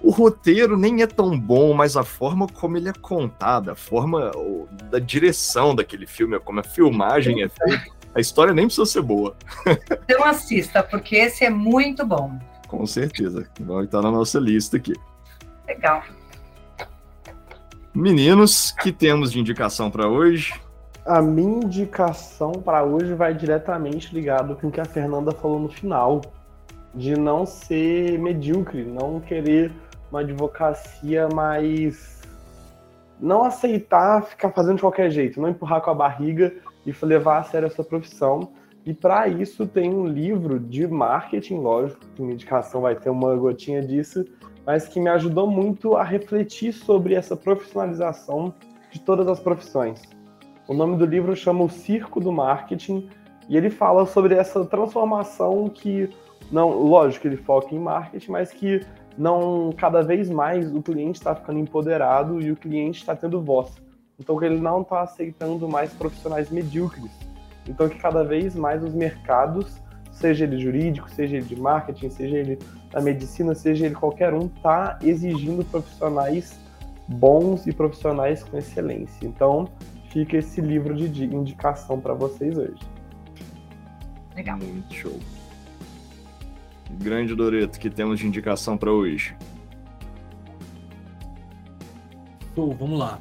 o roteiro nem é tão bom, mas a forma como ele é contado, a forma da direção daquele filme, como a filmagem é feita, a história nem precisa ser boa. Então assista, porque esse é muito bom. Com certeza. Vai estar na nossa lista aqui. Legal. Meninos, que temos de indicação para hoje? A minha indicação para hoje vai diretamente ligado com o que a Fernanda falou no final, de não ser medíocre, não querer uma advocacia mais. Não aceitar ficar fazendo de qualquer jeito, não empurrar com a barriga e levar a sério essa profissão. E para isso tem um livro de marketing, lógico, que minha indicação vai ter uma gotinha disso, mas que me ajudou muito a refletir sobre essa profissionalização de todas as profissões. O nome do livro chama O Circo do Marketing e ele fala sobre essa transformação que, não, lógico, ele foca em marketing, mas que não cada vez mais o cliente está ficando empoderado e o cliente está tendo voz. Então que ele não está aceitando mais profissionais medíocres. Então que cada vez mais os mercados, seja ele jurídico, seja ele de marketing, seja ele da medicina, seja ele qualquer um, está exigindo profissionais bons e profissionais com excelência. Então fica esse livro de indicação para vocês hoje. Legal. Muito show. Grande Doreto, que temos de indicação para hoje. Pô, vamos lá.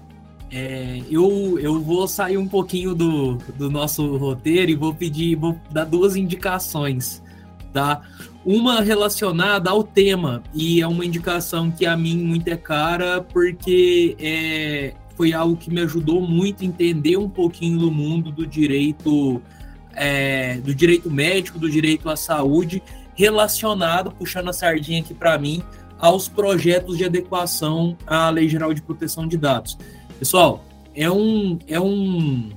É, eu, eu vou sair um pouquinho do, do nosso roteiro e vou pedir, vou dar duas indicações, tá? Uma relacionada ao tema, e é uma indicação que a mim muito é cara, porque é, foi algo que me ajudou muito a entender um pouquinho do mundo do direito, é, do direito médico, do direito à saúde, relacionado, puxando a sardinha aqui para mim, aos projetos de adequação à Lei Geral de Proteção de Dados. Pessoal, é, um, é um,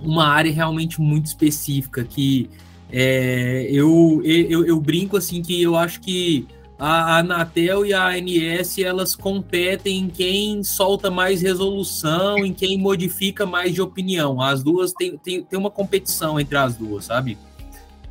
uma área realmente muito específica que é, eu, eu, eu brinco assim que eu acho que a Anatel e a ANS elas competem em quem solta mais resolução, em quem modifica mais de opinião. As duas têm tem, tem uma competição entre as duas, sabe?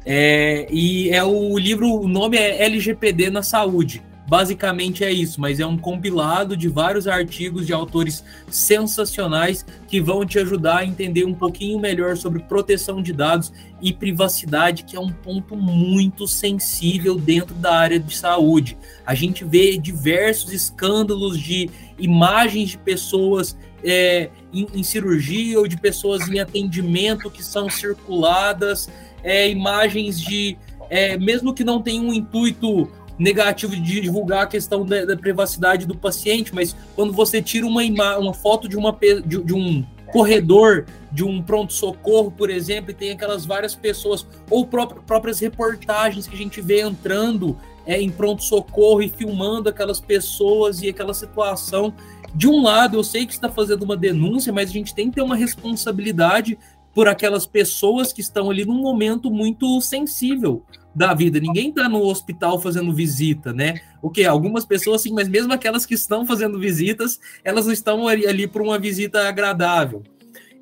É, e é o livro, o nome é LGPD na saúde. Basicamente é isso, mas é um compilado de vários artigos de autores sensacionais que vão te ajudar a entender um pouquinho melhor sobre proteção de dados e privacidade, que é um ponto muito sensível dentro da área de saúde. A gente vê diversos escândalos de imagens de pessoas é, em, em cirurgia ou de pessoas em atendimento que são circuladas é, imagens de. É, mesmo que não tenha um intuito negativo de divulgar a questão da, da, privacidade do paciente, mas quando você tira uma, uma foto de, uma, de, de um corredor de um pronto-socorro, por exemplo, e tem aquelas várias pessoas, ou próprias reportagens que a gente vê entrando é, em pronto-socorro e filmando aquelas pessoas e aquela situação. De um lado, eu sei que está fazendo uma denúncia, mas a gente tem que ter uma responsabilidade por aquelas pessoas que estão ali num momento muito sensível da vida. Ninguém está no hospital fazendo visita, né? O que? Algumas pessoas sim, mas mesmo aquelas que estão fazendo visitas, elas não estão ali, ali por uma visita agradável.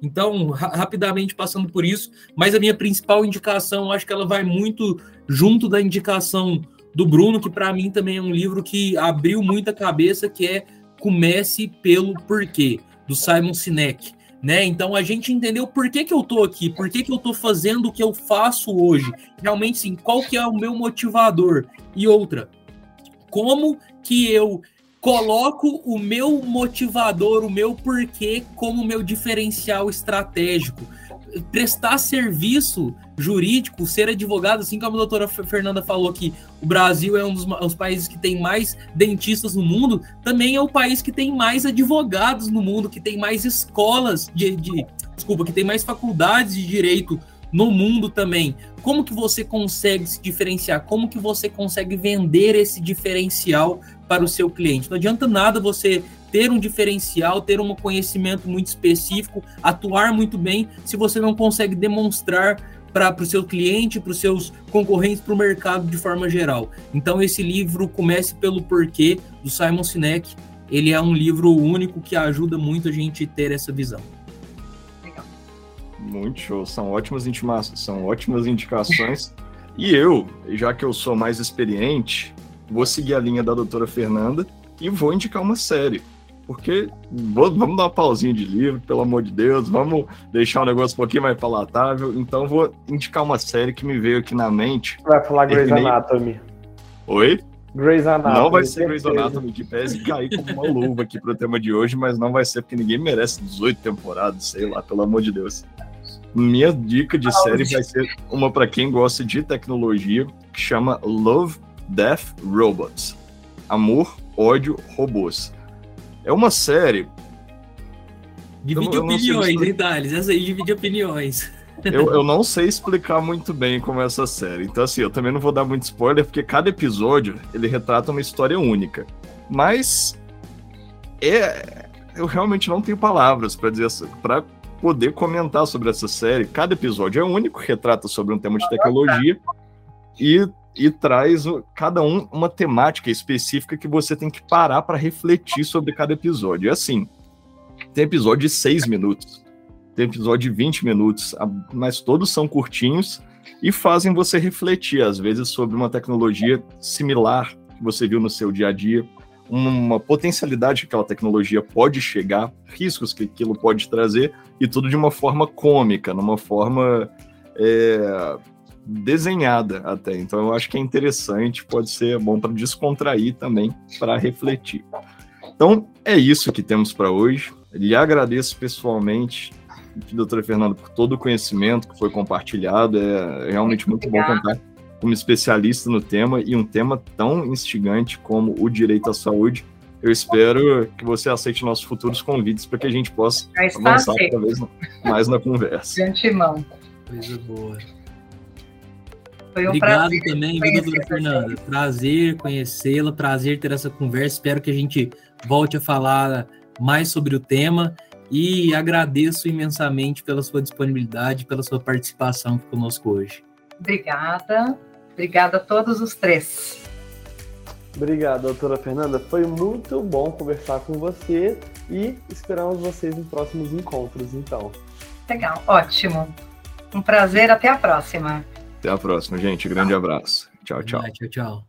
Então, ra rapidamente passando por isso, mas a minha principal indicação, acho que ela vai muito junto da indicação do Bruno, que para mim também é um livro que abriu muita cabeça, que é Comece pelo Porquê, do Simon Sinek né? Então a gente entendeu por que, que eu tô aqui, por que, que eu tô fazendo o que eu faço hoje. Realmente, sim, qual que é o meu motivador? E outra, como que eu coloco o meu motivador, o meu porquê como meu diferencial estratégico. Prestar serviço jurídico, ser advogado, assim como a doutora Fernanda falou que o Brasil é um dos, os países que tem mais dentistas no mundo, também é o país que tem mais advogados no mundo, que tem mais escolas de, de desculpa, que tem mais faculdades de direito no mundo também. Como que você consegue se diferenciar? Como que você consegue vender esse diferencial para o seu cliente? Não adianta nada você ter um diferencial, ter um conhecimento muito específico, atuar muito bem, se você não consegue demonstrar para o seu cliente, para os seus concorrentes, para o mercado de forma geral. Então, esse livro Comece pelo Porquê, do Simon Sinek, ele é um livro único que ajuda muito a gente ter essa visão. Muito show. São ótimas intimações, são ótimas indicações. e eu, já que eu sou mais experiente, vou seguir a linha da doutora Fernanda e vou indicar uma série. Porque vamos dar uma pausinha de livro, pelo amor de Deus, vamos deixar o negócio um pouquinho mais palatável. Então vou indicar uma série que me veio aqui na mente. Vai falar Grey's Anatomy. Oi? Grey's Anatomy. Não vai ser Grey's Anatomy, que pese cair como uma luva aqui pro tema de hoje, mas não vai ser porque ninguém merece 18 temporadas, sei lá, pelo amor de Deus. Minha dica de série vai ser uma para quem gosta de tecnologia, que chama Love, Death, Robots. Amor, ódio, robôs. É uma série. Divide eu, opiniões, hein, Thales? Essa aí divide opiniões. Eu, eu não sei explicar muito bem como é essa série. Então, assim, eu também não vou dar muito spoiler, porque cada episódio ele retrata uma história única. Mas é, eu realmente não tenho palavras para dizer para poder comentar sobre essa série. Cada episódio é único, retrata sobre um tema de tecnologia e, e traz cada um uma temática específica que você tem que parar para refletir sobre cada episódio. É assim, tem episódio de seis minutos, tem episódio de 20 minutos, mas todos são curtinhos e fazem você refletir, às vezes, sobre uma tecnologia similar que você viu no seu dia a dia uma potencialidade que aquela tecnologia pode chegar, riscos que aquilo pode trazer, e tudo de uma forma cômica, numa forma é, desenhada até. Então eu acho que é interessante, pode ser bom para descontrair também, para refletir. Então é isso que temos para hoje. Lhe agradeço pessoalmente, doutora Fernanda, por todo o conhecimento que foi compartilhado. É realmente muito, muito bom contar como especialista no tema e um tema tão instigante como o direito à saúde. Eu espero que você aceite nossos futuros convites para que a gente possa avançar cada vez mais na conversa. De antemão. Coisa boa. Foi um Obrigado prazer também, viu, doutora Fernanda? Prazer conhecê-la, prazer ter essa conversa. Espero que a gente volte a falar mais sobre o tema e agradeço imensamente pela sua disponibilidade, pela sua participação conosco hoje. Obrigada. Obrigada a todos os três. Obrigado, doutora Fernanda. Foi muito bom conversar com você e esperamos vocês em próximos encontros, então. Legal, ótimo. Um prazer, até a próxima. Até a próxima, gente. Grande abraço. Tchau, tchau. Tchau, tchau.